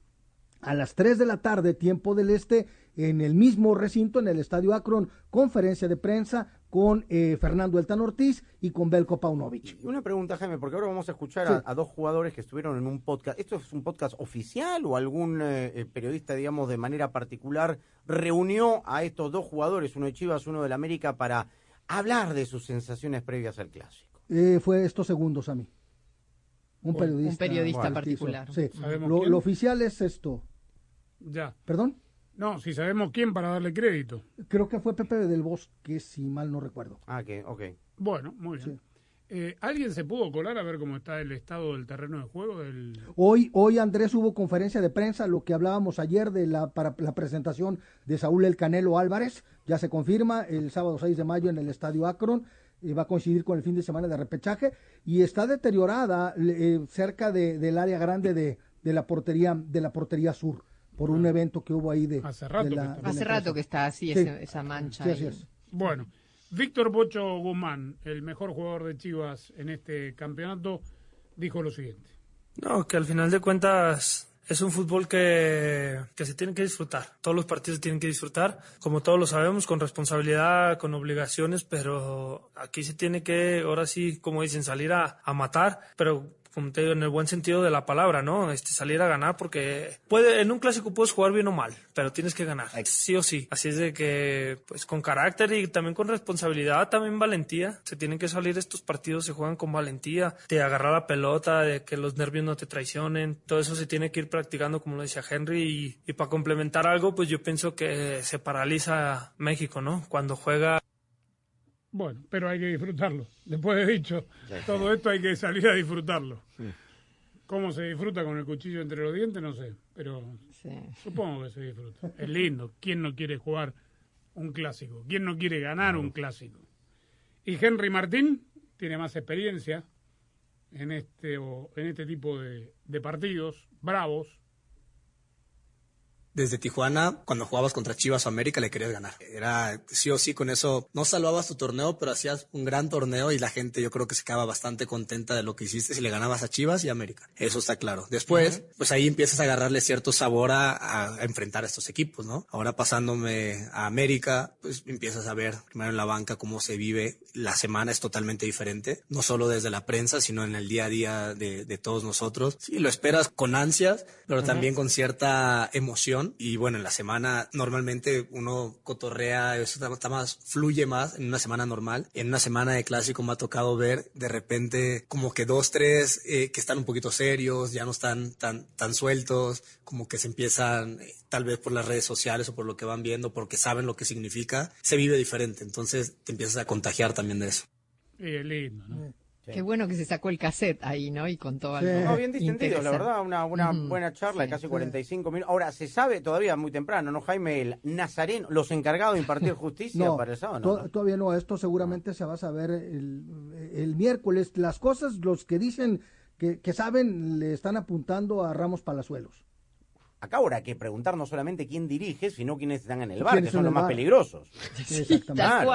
D: a las 3 de la tarde, tiempo del este, en el mismo recinto, en el Estadio Akron, conferencia de prensa con eh, Fernando Eltan Ortiz y con Belko Paunovic.
E: Y una pregunta, Jaime, porque ahora vamos a escuchar
D: Sí.
E: a, a dos jugadores que estuvieron en un podcast. ¿Esto es un podcast oficial o algún eh, eh, periodista, digamos, de manera particular reunió a estos dos jugadores, uno de Chivas, uno del América, para hablar de sus sensaciones previas al clásico?
D: Eh, fue estos segundos a mí. Un periodista,
B: Un periodista particular.
D: Lo oficial es esto.
A: Ya.
D: ¿Perdón?
A: No, si sabemos quién para darle crédito.
D: Creo que fue Pepe del Bosque, si mal no recuerdo.
E: Ah, que, ok.
A: Bueno, muy bien. Eh, ¿Alguien se pudo colar a ver cómo está el estado del terreno de juego? Del...
D: Hoy, hoy Andrés hubo conferencia de prensa, lo que hablábamos ayer de la para la presentación de Saúl El Canelo Álvarez, ya se confirma el sábado 6 de mayo en el Estadio Akron, eh, va a coincidir con el fin de semana de repechaje y está deteriorada eh, cerca de- del área grande de, de la portería de la portería sur por un evento que hubo ahí de
A: Hace rato
D: de
A: que
D: la-
A: está.
D: de la
B: Hace rato que está así
D: Sí.
B: esa mancha.
D: Sí, así es.
A: Bueno, Víctor Pocho Guzmán, el mejor jugador de Chivas en este campeonato, dijo lo siguiente.
O: No, que al final de cuentas es un fútbol que, que se tiene que disfrutar. Todos los partidos se tienen que disfrutar, como todos lo sabemos, con responsabilidad, con obligaciones, pero aquí se tiene que, ahora sí, como dicen, salir a, a matar, pero como te digo, en el buen sentido de la palabra, ¿no? Este, salir a ganar porque puede, en un clásico puedes jugar bien o mal, pero tienes que ganar, sí o sí. Así es de que, pues con carácter y también con responsabilidad, también valentía. Se tienen que salir estos partidos, se juegan con valentía, de agarrar la pelota, de que los nervios no te traicionen. Todo eso se tiene que ir practicando, como lo decía Henry. Y, y para complementar algo, pues yo pienso que se paraliza México, ¿no? Cuando juega
A: Bueno, pero hay que disfrutarlo. Después de dicho todo esto, hay que salir a disfrutarlo. ¿Cómo se disfruta con el cuchillo entre los dientes? No sé, pero supongo que se disfruta. Es lindo. ¿Quién no quiere jugar un clásico? ¿Quién no quiere ganar un clásico? Y Henry Martín tiene más experiencia en este, o- en este tipo de, de partidos bravos.
P: Desde Tijuana, cuando jugabas contra Chivas o América, le querías ganar. Era sí o sí con eso. No salvabas tu torneo, pero hacías un gran torneo y la gente yo creo que se quedaba bastante contenta de lo que hiciste si le ganabas a Chivas y América. Eso está claro. Después, pues ahí empiezas a agarrarle cierto sabor a, a enfrentar a estos equipos, ¿no? Ahora pasándome a América, pues empiezas a ver primero en la banca cómo se vive. La semana es totalmente diferente, no solo desde la prensa, sino en el día a día de, de todos nosotros. Sí, lo esperas con ansias, pero también con cierta emoción. Y bueno, en la semana normalmente uno cotorrea, eso está, más, fluye más en una semana normal. En una semana de clásico me ha tocado ver de repente como que dos, tres eh, que están un poquito serios, ya no están tan, tan sueltos, como que se empiezan, eh, tal vez por las redes sociales o por lo que van viendo, porque saben lo que significa, se vive diferente. Entonces te empiezas a contagiar también de eso.
A: Y es lindo, ¿no?
B: Qué bueno que se sacó el cassette ahí, ¿no? Y contó algo.
E: No, bien distendidos, la verdad, una, buena charla de
B: Sí.
E: casi 45 minutos. Ahora, se sabe todavía muy temprano, ¿no, Jaime? El Nazareno, los encargados de impartir justicia
D: No,
E: para el sábado,
D: to-
E: ¿no?
D: todavía no, esto seguramente se va a saber el, el miércoles. Las cosas, los que dicen que, que saben, le están apuntando a Ramos Palazuelos.
E: Acá ahora hay que preguntar no solamente quién dirige, sino quiénes están en el bar, que
D: ¿Quiénes
E: son los más peligrosos.
D: Exactamente.
E: Claro.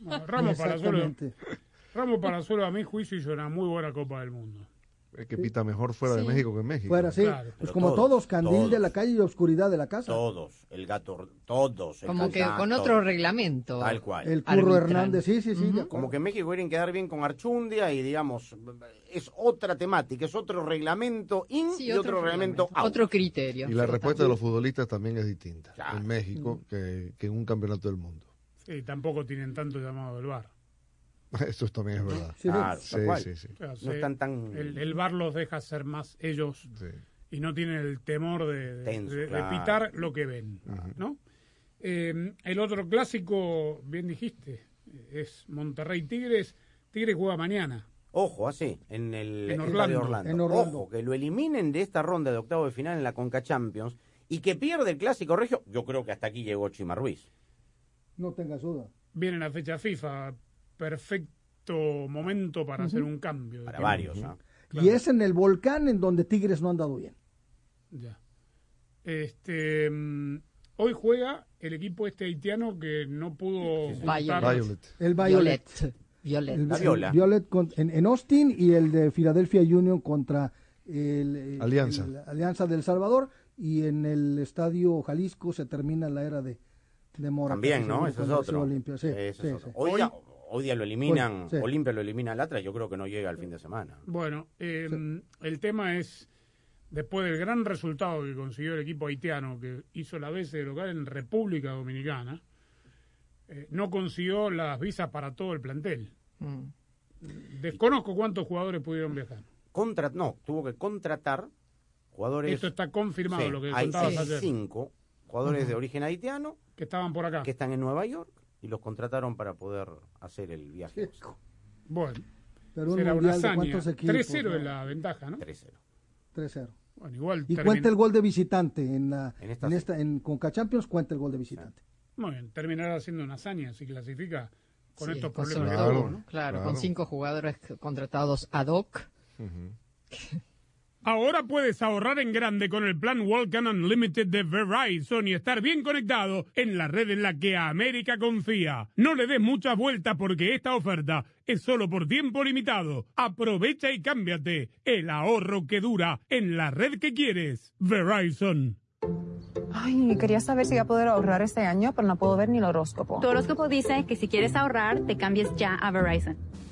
A: No, Ramos Palazuelo,
D: Exactamente.
A: Ramos Palazuelo a mi juicio hizo una muy buena Copa del Mundo.
C: Es que pita mejor fuera de. México que en México.
D: Fuera, sí.
A: Claro.
D: pues
E: Pero
D: como
E: todos,
D: todos, candil
E: todos.
D: de la calle y oscuridad de la casa.
E: Todos, el gato, todos. el
B: Como que con otro reglamento.
E: Tal cual.
D: El Curro
B: Arbitral.
D: Hernández, sí, sí, sí.
E: Como que en México quieren quedar bien con Archundia y digamos, es otra temática, es otro reglamento in
B: Sí,
E: y otro, reglamento out.
B: Otro criterio.
C: Y la respuesta de los futbolistas también es distinta en México
D: Mm.
C: que, que en un campeonato del mundo.
A: Sí, tampoco tienen tanto llamado del bar.
C: Eso también es verdad.
E: Sí, Claro,
C: sí, sí, sí.
A: O sea,
E: No están tan-
A: El, el bar los deja ser más ellos y no tienen el temor de, de-
E: Tenso,
A: de- de
E: claro.
A: pitar lo que ven, ¿no? Eh, el otro clásico, bien dijiste, es Monterrey Tigres. Tigres juega mañana.
E: Ojo, así, en el
A: En Orlando.
E: Orlando.
D: En Orlando.
E: Ojo, que lo eliminen de esta ronda de octavo de final en la Conca Champions y que pierde el clásico regio. Yo creo que hasta aquí llegó Chima Ruiz.
D: No tengas duda.
A: Viene la fecha FIFA, perfecto momento para hacer un cambio. de
E: Para varios, ¿no?
D: Y es en el volcán en donde Tigres no han dado bien.
A: Ya. Este, mm, hoy juega el equipo este haitiano que no pudo
D: El Violet.
B: Violet.
D: El,
E: La
D: el
E: Viola.
D: Violet con- en, en Austin y el de Philadelphia Union contra el, el-
C: Alianza.
D: el Alianza del Salvador. Y en el estadio Jalisco se termina la era de, de Mora.
E: También, ¿no? Ese es otro.
D: Olimpia. Sí,
E: Ese es
D: sí,
E: otro.
D: sí.
E: Hoy, hoy día lo eliminan,
D: sí.
E: Olimpia lo elimina al Atlas, yo creo que no llega al fin de semana.
A: Bueno, eh, el tema es, después del gran resultado que consiguió el equipo haitiano, que hizo la vez de local en República Dominicana, eh, no consiguió las visas para todo el plantel.
B: Mm.
A: Desconozco cuántos jugadores pudieron viajar.
E: contra, no, tuvo que contratar jugadores.
A: Esto está confirmado
E: Sí,
A: lo que
E: hay
A: contabas ayer.
E: cinco jugadores de origen haitiano
A: que estaban por acá.
E: que están en Nueva York y los contrataron para poder hacer el viaje.
A: Bueno,
D: Pero un
A: será una hazaña.
D: cuántos equipos,
A: 3-0
D: ¿no?
A: es la ventaja, ¿no?
E: 3-0.
D: 3-0.
A: Bueno, igual
D: Y
A: termina-
D: cuenta el gol de visitante en, la,
E: En esta
D: en,
E: sí.
D: esta, en Conca Champions, cuenta el gol de visitante.
A: Muy bien, terminará siendo una hazaña si clasifica con
B: Sí,
A: estos problemas que
B: sobre
A: tuvo,
B: todo,
A: ¿no?
B: Claro, con cinco jugadores contratados ad hoc.
A: Ahora puedes ahorrar en grande con el plan Walkman Unlimited de Verizon y estar bien conectado en la red en la que América confía. No le des muchas vueltas porque esta oferta es solo por tiempo limitado. Aprovecha y cámbiate el ahorro que dura en la red que quieres. Verizon.
Q: Ay, quería saber si voy a poder ahorrar este año, pero no puedo ver ni el horóscopo.
R: Tu horóscopo dice que si quieres ahorrar, te cambies ya a Verizon.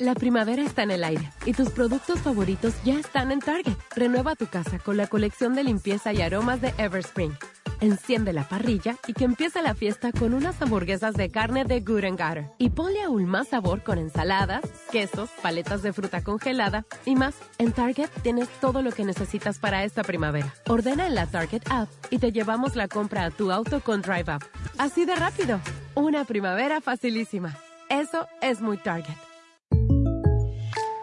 H: La primavera está en el aire y tus productos favoritos ya están en Target. Renueva tu casa con la colección de limpieza y aromas de Everspring. Enciende la parrilla y que empiece la fiesta con unas hamburguesas de carne de Good and Gather. Y ponle aún más sabor con ensaladas, quesos, paletas de fruta congelada y más. En Target tienes todo lo que necesitas para esta primavera. Ordena en la Target app y te llevamos la compra a tu auto con Drive Up. Así de rápido. Una primavera facilísima. Eso es muy Target.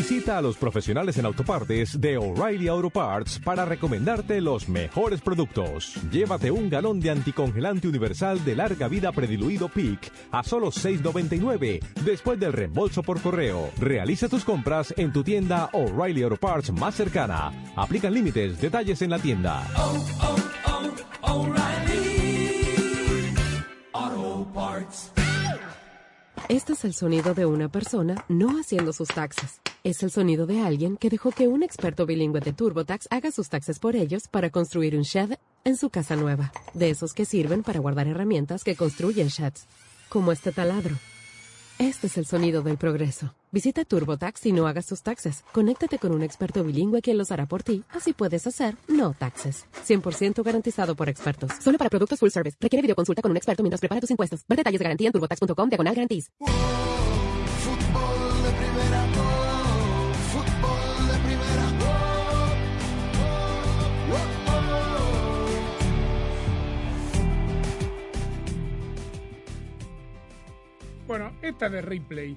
I: Visita a los profesionales en autopartes de O'Reilly Auto Parts para recomendarte los mejores productos. Llévate un galón de anticongelante universal de larga vida prediluido Peak a solo $6.99 después del reembolso por correo. Realiza tus compras en tu tienda O'Reilly Auto Parts más cercana. Aplican límites, detalles en la tienda.
H: Este es el sonido de una persona no haciendo sus taxes. Es el sonido de alguien que dejó que un experto bilingüe de TurboTax haga sus taxes por ellos para construir un shed en su casa nueva. De esos que sirven para guardar herramientas que construyen sheds, como este taladro. Este es el sonido del progreso. Visita TurboTax y no hagas tus taxes. Conéctate con un experto bilingüe quien los hará por ti. Así puedes hacer no taxes. 100% garantizado por expertos. Solo para productos full service. Requiere videoconsulta con un experto mientras prepara tus impuestos. Ver detalles de garantía en turbotax.com diagonal garantías.
A: Esta de replay,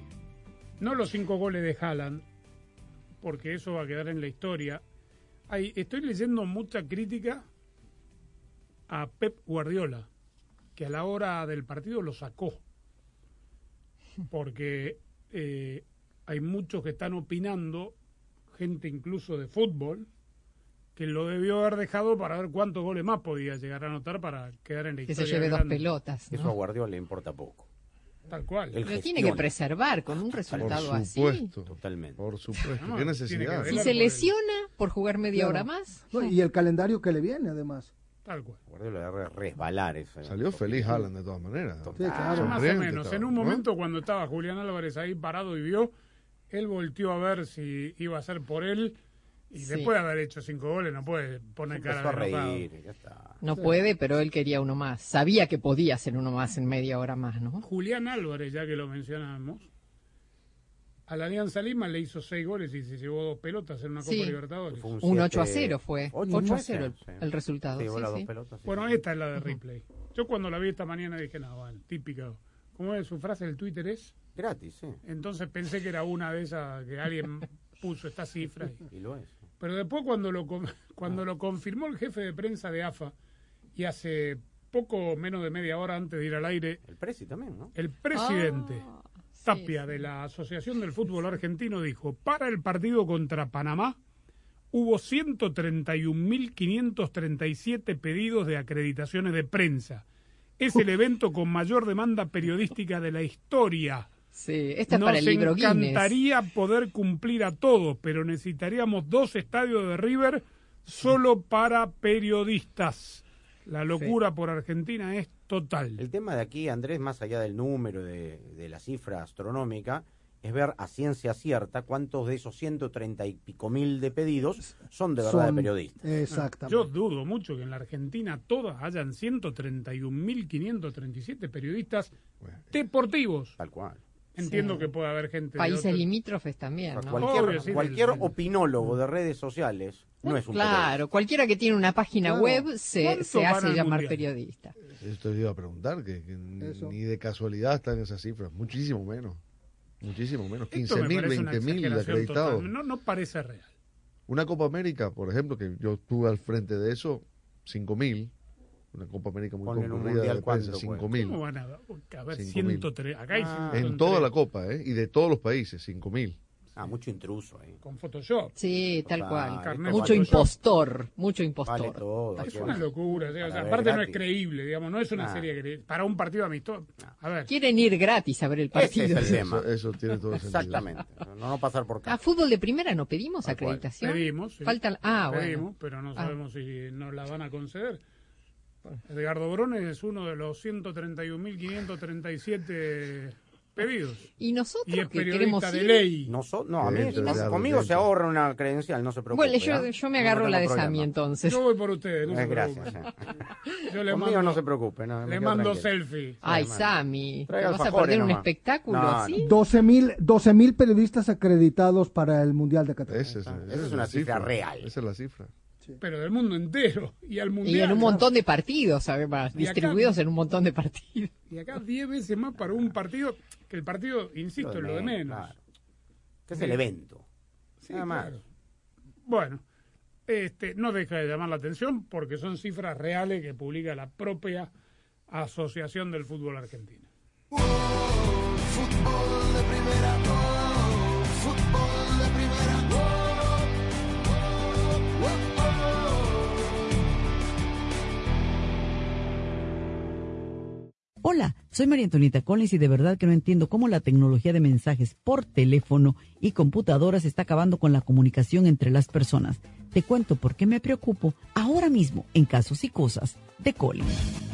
A: no los cinco goles de Haaland, porque eso va a quedar en la historia. Hay, estoy leyendo mucha crítica a Pep Guardiola, que a la hora del partido lo sacó, porque eh, hay muchos que están opinando, gente incluso de fútbol, que lo debió haber dejado para ver cuántos goles más podía llegar a anotar para quedar en la
B: Que
A: historia.
B: se lleve dos pelotas. ¿no?
E: Eso a Guardiola le importa poco.
A: Tal cual.
E: Él
B: Lo tiene que preservar con un resultado
C: Por
B: así.
C: supuesto.
E: Totalmente.
C: Por supuesto.
A: No,
C: ¿Qué necesidad?
B: Si se
A: por
B: lesiona por jugar media
D: Claro.
B: hora más.
D: No, y el calendario que le viene, además.
A: Tal cual.
E: Guardiola debe resbalar.
C: Salió feliz Haaland de todas maneras.
D: Sí, claro.
A: Más o menos.
C: estaba,
A: En un
C: ¿no?
A: momento cuando estaba Julián Álvarez ahí parado y vio, él volteó a ver si iba a ser por él y
B: Sí.
A: después de haber hecho cinco goles no puede poner cara
E: a reír, ya está.
B: No puede, pero él quería uno más. Sabía que podía hacer uno más en media hora más, ¿no?
A: Julián Álvarez, ya que lo mencionamos, a la Alianza Lima le hizo seis goles y se llevó dos pelotas en una Copa
B: Sí.
A: Libertadores.
E: Fue un
B: Un 8 a
E: siete-
B: 0 fue.
E: ocho
B: 8 a
E: fue,
B: 0
E: sí,
B: el,
E: sí.
B: el resultado.
E: Sí, dos pelotas, sí.
A: Bueno, esta es la de replay. Yo cuando la vi esta mañana dije, no, bueno, típica. ¿Cómo es su frase del Twitter? Es.
E: Gratis, sí.
A: Entonces pensé que era una de esas que alguien puso esta cifra. y-
E: Y lo es.
A: Pero después cuando lo cuando lo confirmó el jefe de prensa de AFA y hace poco menos de media hora antes de ir al aire,
E: El Presi también, ¿no?
A: el presidente
B: Ah, sí,
A: Tapia
B: sí.
A: de la Asociación del Fútbol Argentino dijo, para el partido contra Panamá hubo 131.537 pedidos de acreditaciones de prensa. Es el evento con mayor demanda periodística de la historia.
B: Sí, esta es
A: Nos
B: para el libro Guinness.
A: encantaría poder cumplir a todos, pero necesitaríamos dos estadios de River solo para periodistas. La locura por Argentina es total.
E: El tema de aquí, Andrés, más allá del número, de, de la cifra astronómica, es ver a ciencia cierta cuántos de esos 130 y pico mil de pedidos son de verdad
D: Son-
E: de periodistas.
D: Exactamente.
A: Yo dudo mucho que en la Argentina todas hayan 131.537 periodistas deportivos.
E: Tal cual.
A: Entiendo
B: Sí.
A: que puede haber gente de
B: Países
A: otro-
B: limítrofes también, ¿no?
E: Cualquier,
A: Obvio, sí,
E: cualquier
A: del-
E: opinólogo de redes sociales no es un
B: Claro, cualquiera que tiene una página
D: Claro.
B: web se,
A: ¿Cuánto
B: se hace llamar
A: Mundial?
B: periodista.
C: Esto te iba a preguntar, que, que ni- de casualidad están esas cifras. Muchísimo menos. Muchísimo menos.
A: Esto
C: 15
A: me
C: mil,
A: parece una
C: 20 mil
A: exageración
C: acreditados.
A: total. No, no parece real.
C: Una Copa América, por ejemplo, que yo estuve al frente de eso, 5 mil. Una Copa América muy
E: Ponle en un
C: concurrida
E: mundial,
C: de prensa,
E: ¿cuánto
C: 5
A: ¿Cómo
C: mil.
A: van a a ver
C: Cinco
A: 103? Acá hay
E: Ah.
A: 103.
C: En toda la Copa, ¿eh? Y de todos los países, 5 mil.
E: Ah, mucho intruso ahí.
A: Con Photoshop.
B: Sí, tal cual. Mucho
A: Photoshop.
B: impostor, mucho
E: Vale
B: impostor.
E: todo.
A: Es
E: ¿qué
A: una locura. o sea, aparte no es
E: gratis.
A: creíble, digamos, no es una
E: Ah.
A: serie que para un partido amistoso. A ver,
B: Quieren ir gratis a ver el
E: Ese
B: partido.
E: es el
C: Eso,
E: tema.
C: eso tiene todo sentido.
E: Exactamente. No, no pasar por
B: A
E: acá.
B: fútbol de primera no pedimos acreditación.
A: pedimos. sí.
B: Faltan, ah,
A: pedimos,
B: bueno.
A: pero no
B: Ah.
A: sabemos si nos la van a conceder. Edgardo Brones es uno de los 131.537 pedidos.
B: Y nosotros
A: Y es
B: que queremos
A: periodista de
B: ir.
A: ley.
E: No, no, a mí, no, conmigo se ahorra una credencial, no se preocupe.
B: Bueno, yo,
E: ¿ah?
B: yo me
E: No
B: agarro la de
E: tengo
B: Sami
E: problema.
B: entonces.
A: Yo voy por ustedes, no
E: Eh,
A: se
E: gracias.
A: preocupen.
E: eh.
A: Yo le
E: Conmigo
A: mando,
E: no se preocupe. No,
A: le mando
E: tranquilo.
A: selfie.
B: Ay. Sami, ¿te vas a perder un
E: nomás.
B: espectáculo
E: No,
B: así?
D: 12 mil 12 mil periodistas acreditados para el Mundial de Qatar.
C: Esa es,
E: Esa
C: esa
E: es una cifra real.
C: Esa es la cifra.
A: Pero del mundo entero. Y al mundial.
B: Y en un montón de partidos, además,
A: Y acá-
B: distribuidos en un montón de partidos.
A: Y acá 10 veces más para un partido. Que el partido, insisto, es lo de menos.
E: claro. Que es el evento.
A: Sí,
E: Nada más.
A: claro. Bueno, este, no deja de llamar la atención porque son cifras reales que publica la propia Asociación del Fútbol Argentino.
S: Fútbol de primera,
T: Hola, soy María Antonieta Collins y de verdad que no entiendo cómo la tecnología de mensajes por teléfono y computadoras está acabando con la comunicación entre las personas. Te cuento por qué me preocupo ahora mismo en casos y cosas de Collins.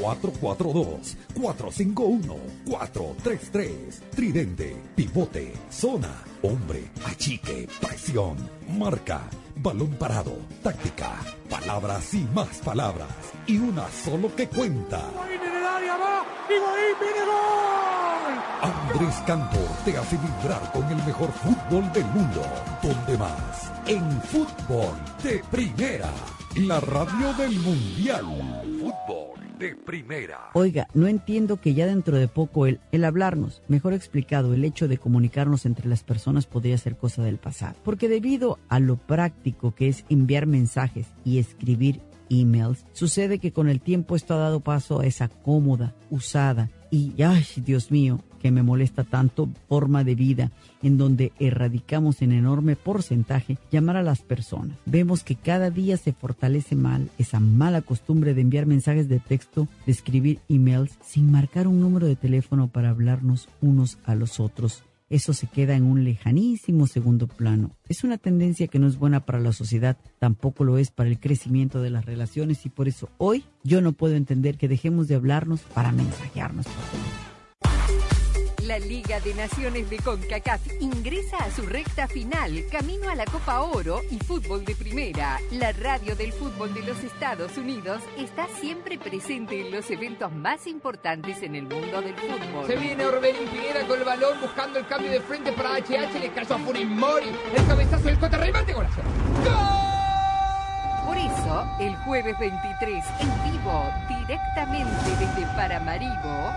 M: 442-451-433. Tridente, pivote, zona, hombre, achique, presión, marca, balón parado, táctica, palabras y más palabras. Y una solo que cuenta. Andrés Cantor te hace vibrar con el mejor fútbol del mundo. ¿Dónde más? En fútbol de primera. La radio del mundial. Fútbol de primera.
T: Oiga, no entiendo que ya dentro de poco el, el hablarnos, mejor explicado, el hecho de comunicarnos entre las personas podría ser cosa del pasado. Porque debido a lo práctico que es enviar mensajes y escribir emails, sucede que con el tiempo esto ha dado paso a esa cómoda, usada y, ay, Dios mío, que me molesta tanto forma de vida en donde erradicamos en enorme porcentaje llamar a las personas. Vemos que cada día se fortalece mal esa mala costumbre de enviar mensajes de texto, de escribir emails sin marcar un número de teléfono para hablarnos unos a los otros. Eso se queda en un lejanísimo segundo plano. Es una tendencia que no es buena para la sociedad, tampoco lo es para el crecimiento de las relaciones y por eso hoy yo no puedo entender que dejemos de hablarnos para mensajearnos.
F: La Liga de Naciones de CONCACAF ingresa a su recta final, camino a la Copa Oro y fútbol de primera. La radio del fútbol de los Estados Unidos está siempre presente en los eventos más importantes en el mundo del fútbol.
U: Se viene Orbelín Pineda con el balón buscando el cambio de frente para HH, le cayó a Furimori, el cabezazo del Cota remate golazo.
F: Por eso, el jueves 23, en vivo, directamente desde Paramaribo,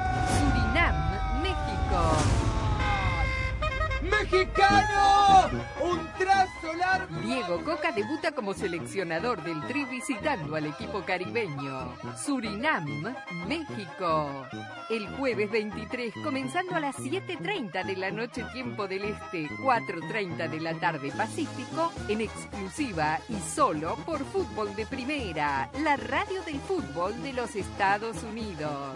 U: ¡Un trazo largo!
F: Diego Coca debuta como seleccionador del Tri visitando al equipo caribeño. Surinam, México. El jueves 23, comenzando a las 7.30 de la noche tiempo del Este, 4.30 de la tarde Pacífico, en exclusiva y solo por Fútbol de Primera, la radio del fútbol de los Estados Unidos.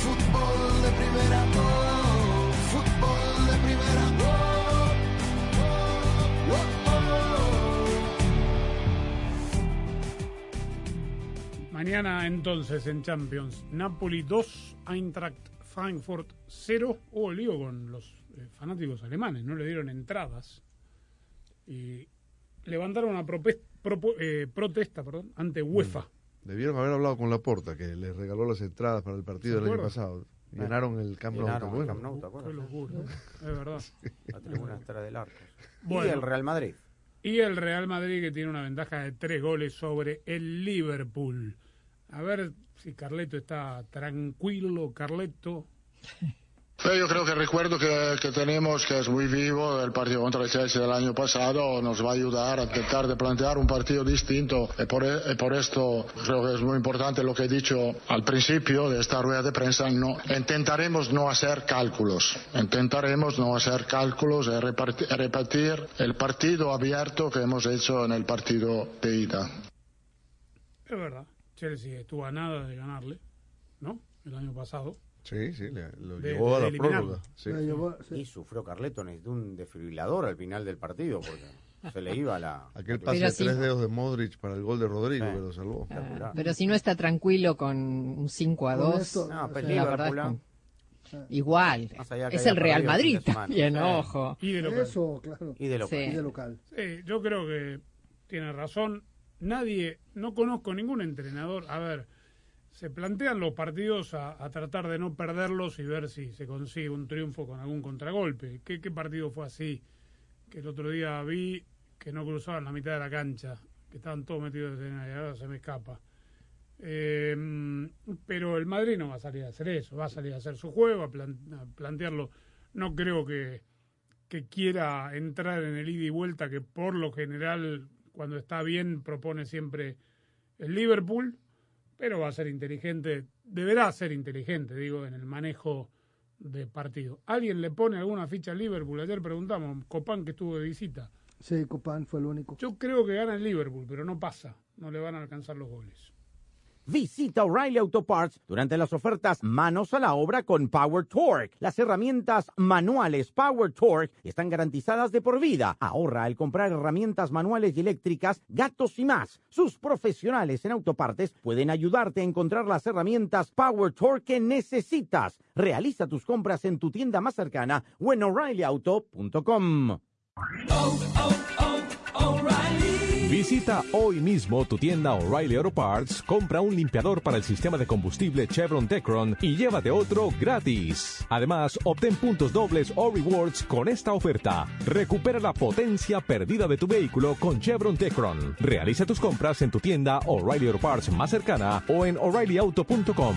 S: Fútbol de primera, oh, fútbol de primera, oh,
A: Mañana entonces en Champions, Napoli 2, Eintracht Frankfurt 0. Hubo lío con los eh, fanáticos alemanes, no le dieron entradas. Y levantaron una prope- propo- eh, protesta perdón, ante UEFA.
C: Debieron haber hablado con Laporta, que les regaló las entradas para el partido
A: ¿Se
C: del año pasado. Llenaron el Camp Nou.
E: Llenaron
C: ¿te
E: el? Camp Nou, ¿te acuerdas?
A: Qué locura, es verdad.
E: La tribuna estará del arco.
A: Bueno.
E: Y el Real Madrid.
A: Y el Real Madrid que tiene una ventaja de tres goles sobre el Liverpool. A ver si Carleto está tranquilo, Carleto.
V: Eh, Yo creo que recuerdo que, que tenemos, que es muy vivo, el partido contra el Chelsea del año pasado, nos va a ayudar a intentar de plantear un partido distinto. Y por, e- y por esto creo que es muy importante lo que he dicho al principio de esta rueda de prensa. No, intentaremos no hacer cálculos. Intentaremos no hacer cálculos y reparti- repetir el partido abierto que hemos hecho en el partido de ida.
A: Es verdad. Chelsea estuvo a nada de ganarle, ¿no? El año pasado.
C: Sí, sí, le- lo
A: De-
C: llevó a la prórroga. sí.
E: Y sufrió Carleto, necesitó un desfibrilador al final del partido porque se le iba la...
C: Aquel pase de tres dedos de Modric para el gol de Rodrigo
E: Sí.
C: que lo salvó.
E: Espectacular.
B: Pero si no está tranquilo con un 5 a
D: Con
B: 2,
D: esto,
E: No, pues
B: la verdad es
E: Liverpool,
B: que- igual. Es el Real Madrid también,
E: Sí.
B: ojo.
A: Y de local.
D: Eso, claro.
E: Y de local.
B: Sí.
D: Y de local.
A: Sí, yo creo que tiene razón. nadie, no conozco ningún entrenador. A ver, se plantean los partidos a, a tratar de no perderlos y ver si se consigue un triunfo con algún contragolpe. ¿Qué, qué partido fue así? Que el otro día vi que no cruzaban la mitad de la cancha, que estaban todos metidos en ahí, ahora se me escapa. Eh, pero el Madrid no va a salir a hacer eso, va a salir a hacer su juego, a, plan- a plantearlo. No creo que, que quiera entrar en el ida y vuelta que por lo general cuando está bien propone siempre el Liverpool, pero va a ser inteligente, deberá ser inteligente, digo, en el manejo de partido. ¿Alguien le pone alguna ficha al Liverpool? Ayer preguntamos, Copán que estuvo de visita.
D: Sí, Copán fue el único.
A: Yo creo que gana el Liverpool, pero no pasa, no le van a alcanzar los goles.
E: Visita O'Reilly Auto Parts durante las ofertas Manos a la obra con Power Torque. Las herramientas manuales Power Torque están garantizadas de por vida. Ahorra al comprar herramientas manuales y eléctricas, gatos y más. Sus profesionales en autopartes pueden ayudarte a encontrar las herramientas Power Torque que necesitas. Realiza tus compras en tu tienda más cercana o en o'ReillyAuto.com.
I: Visita hoy mismo tu tienda O'Reilly Auto Parts, compra un limpiador para el sistema de combustible Chevron Tecron y llévate otro gratis. Además, obtén puntos dobles o rewards con esta oferta. Recupera la potencia perdida de tu vehículo con Chevron Tecron. Realiza tus compras en tu tienda O'Reilly Auto Parts más cercana o en o'ReillyAuto.com.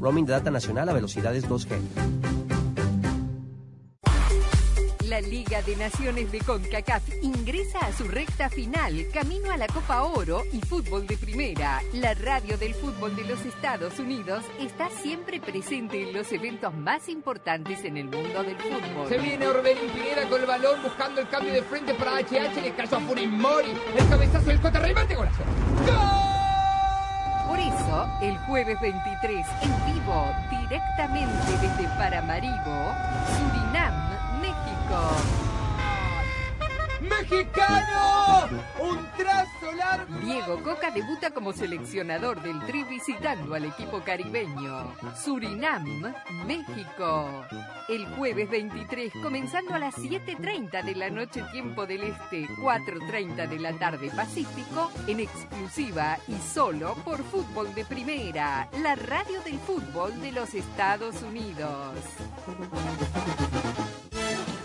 G: Roaming de data nacional a velocidades 2G.
F: La Liga de Naciones de CONCACAF ingresa a su recta final, camino a la Copa Oro y fútbol de primera. La radio del fútbol de los Estados Unidos está siempre presente en los eventos más importantes en el mundo del fútbol.
U: Se viene Orbelín Pineda con el balón buscando el cambio de frente para HH. Le cayó a Furimori. El cabezazo del Cota remate golazo.
F: Por eso, el jueves 23, en vivo, directamente desde Paramaribo, Surinam, México.
U: ¡Mexicano! ¡Un trazo largo!
F: Diego Coca debuta como seleccionador del Tri visitando al equipo caribeño. Surinam, México. El jueves 23, comenzando a las 7.30 de la noche tiempo del Este, 4.30 de la tarde Pacífico, en exclusiva y solo por Fútbol de Primera, la radio del fútbol de los Estados Unidos.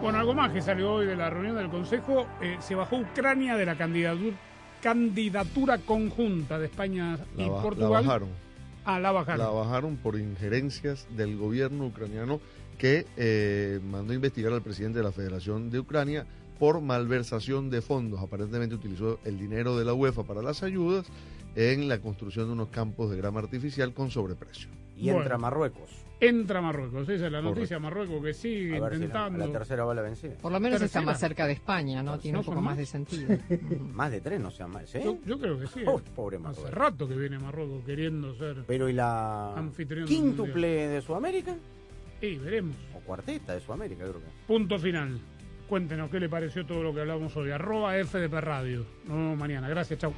A: Bueno, algo más que salió hoy de la reunión del Consejo, eh, se bajó Ucrania de la candidatura, candidatura conjunta de España y
C: ba- la
A: Portugal.
C: bajaron.
A: Ah, la bajaron.
C: La bajaron por injerencias del gobierno ucraniano que eh, mandó a investigar al presidente de la Federación de Ucrania por malversación de fondos. Aparentemente utilizó el dinero de la UEFA para las ayudas en la construcción de unos campos de grama artificial con sobreprecio.
E: Y entra
A: Bueno.
E: Marruecos.
A: Entra Marruecos, esa es la
C: Correcto.
A: noticia. Marruecos que sigue
E: A ver si la,
A: intentando.
E: la tercera va la vencida.
B: Por lo menos está más cerca de España, ¿no? Tiene un
A: ¿No son
B: poco más
A: más?
B: de sentido.
E: Más de tres no sean más, ¿sí?
A: Yo, yo creo que sí.
E: Uy, pobre
A: Hace
E: Marruecos.
A: rato que viene Marruecos queriendo ser
E: Pero ¿y la
A: anfitrión.
E: quíntuple de Sudamérica?
A: Y veremos.
E: O cuarteta de Sudamérica, creo que.
A: Punto final. Cuéntenos qué le pareció todo lo que hablamos hoy. Arroba FDP Radio. Nos vemos mañana. Gracias, chau.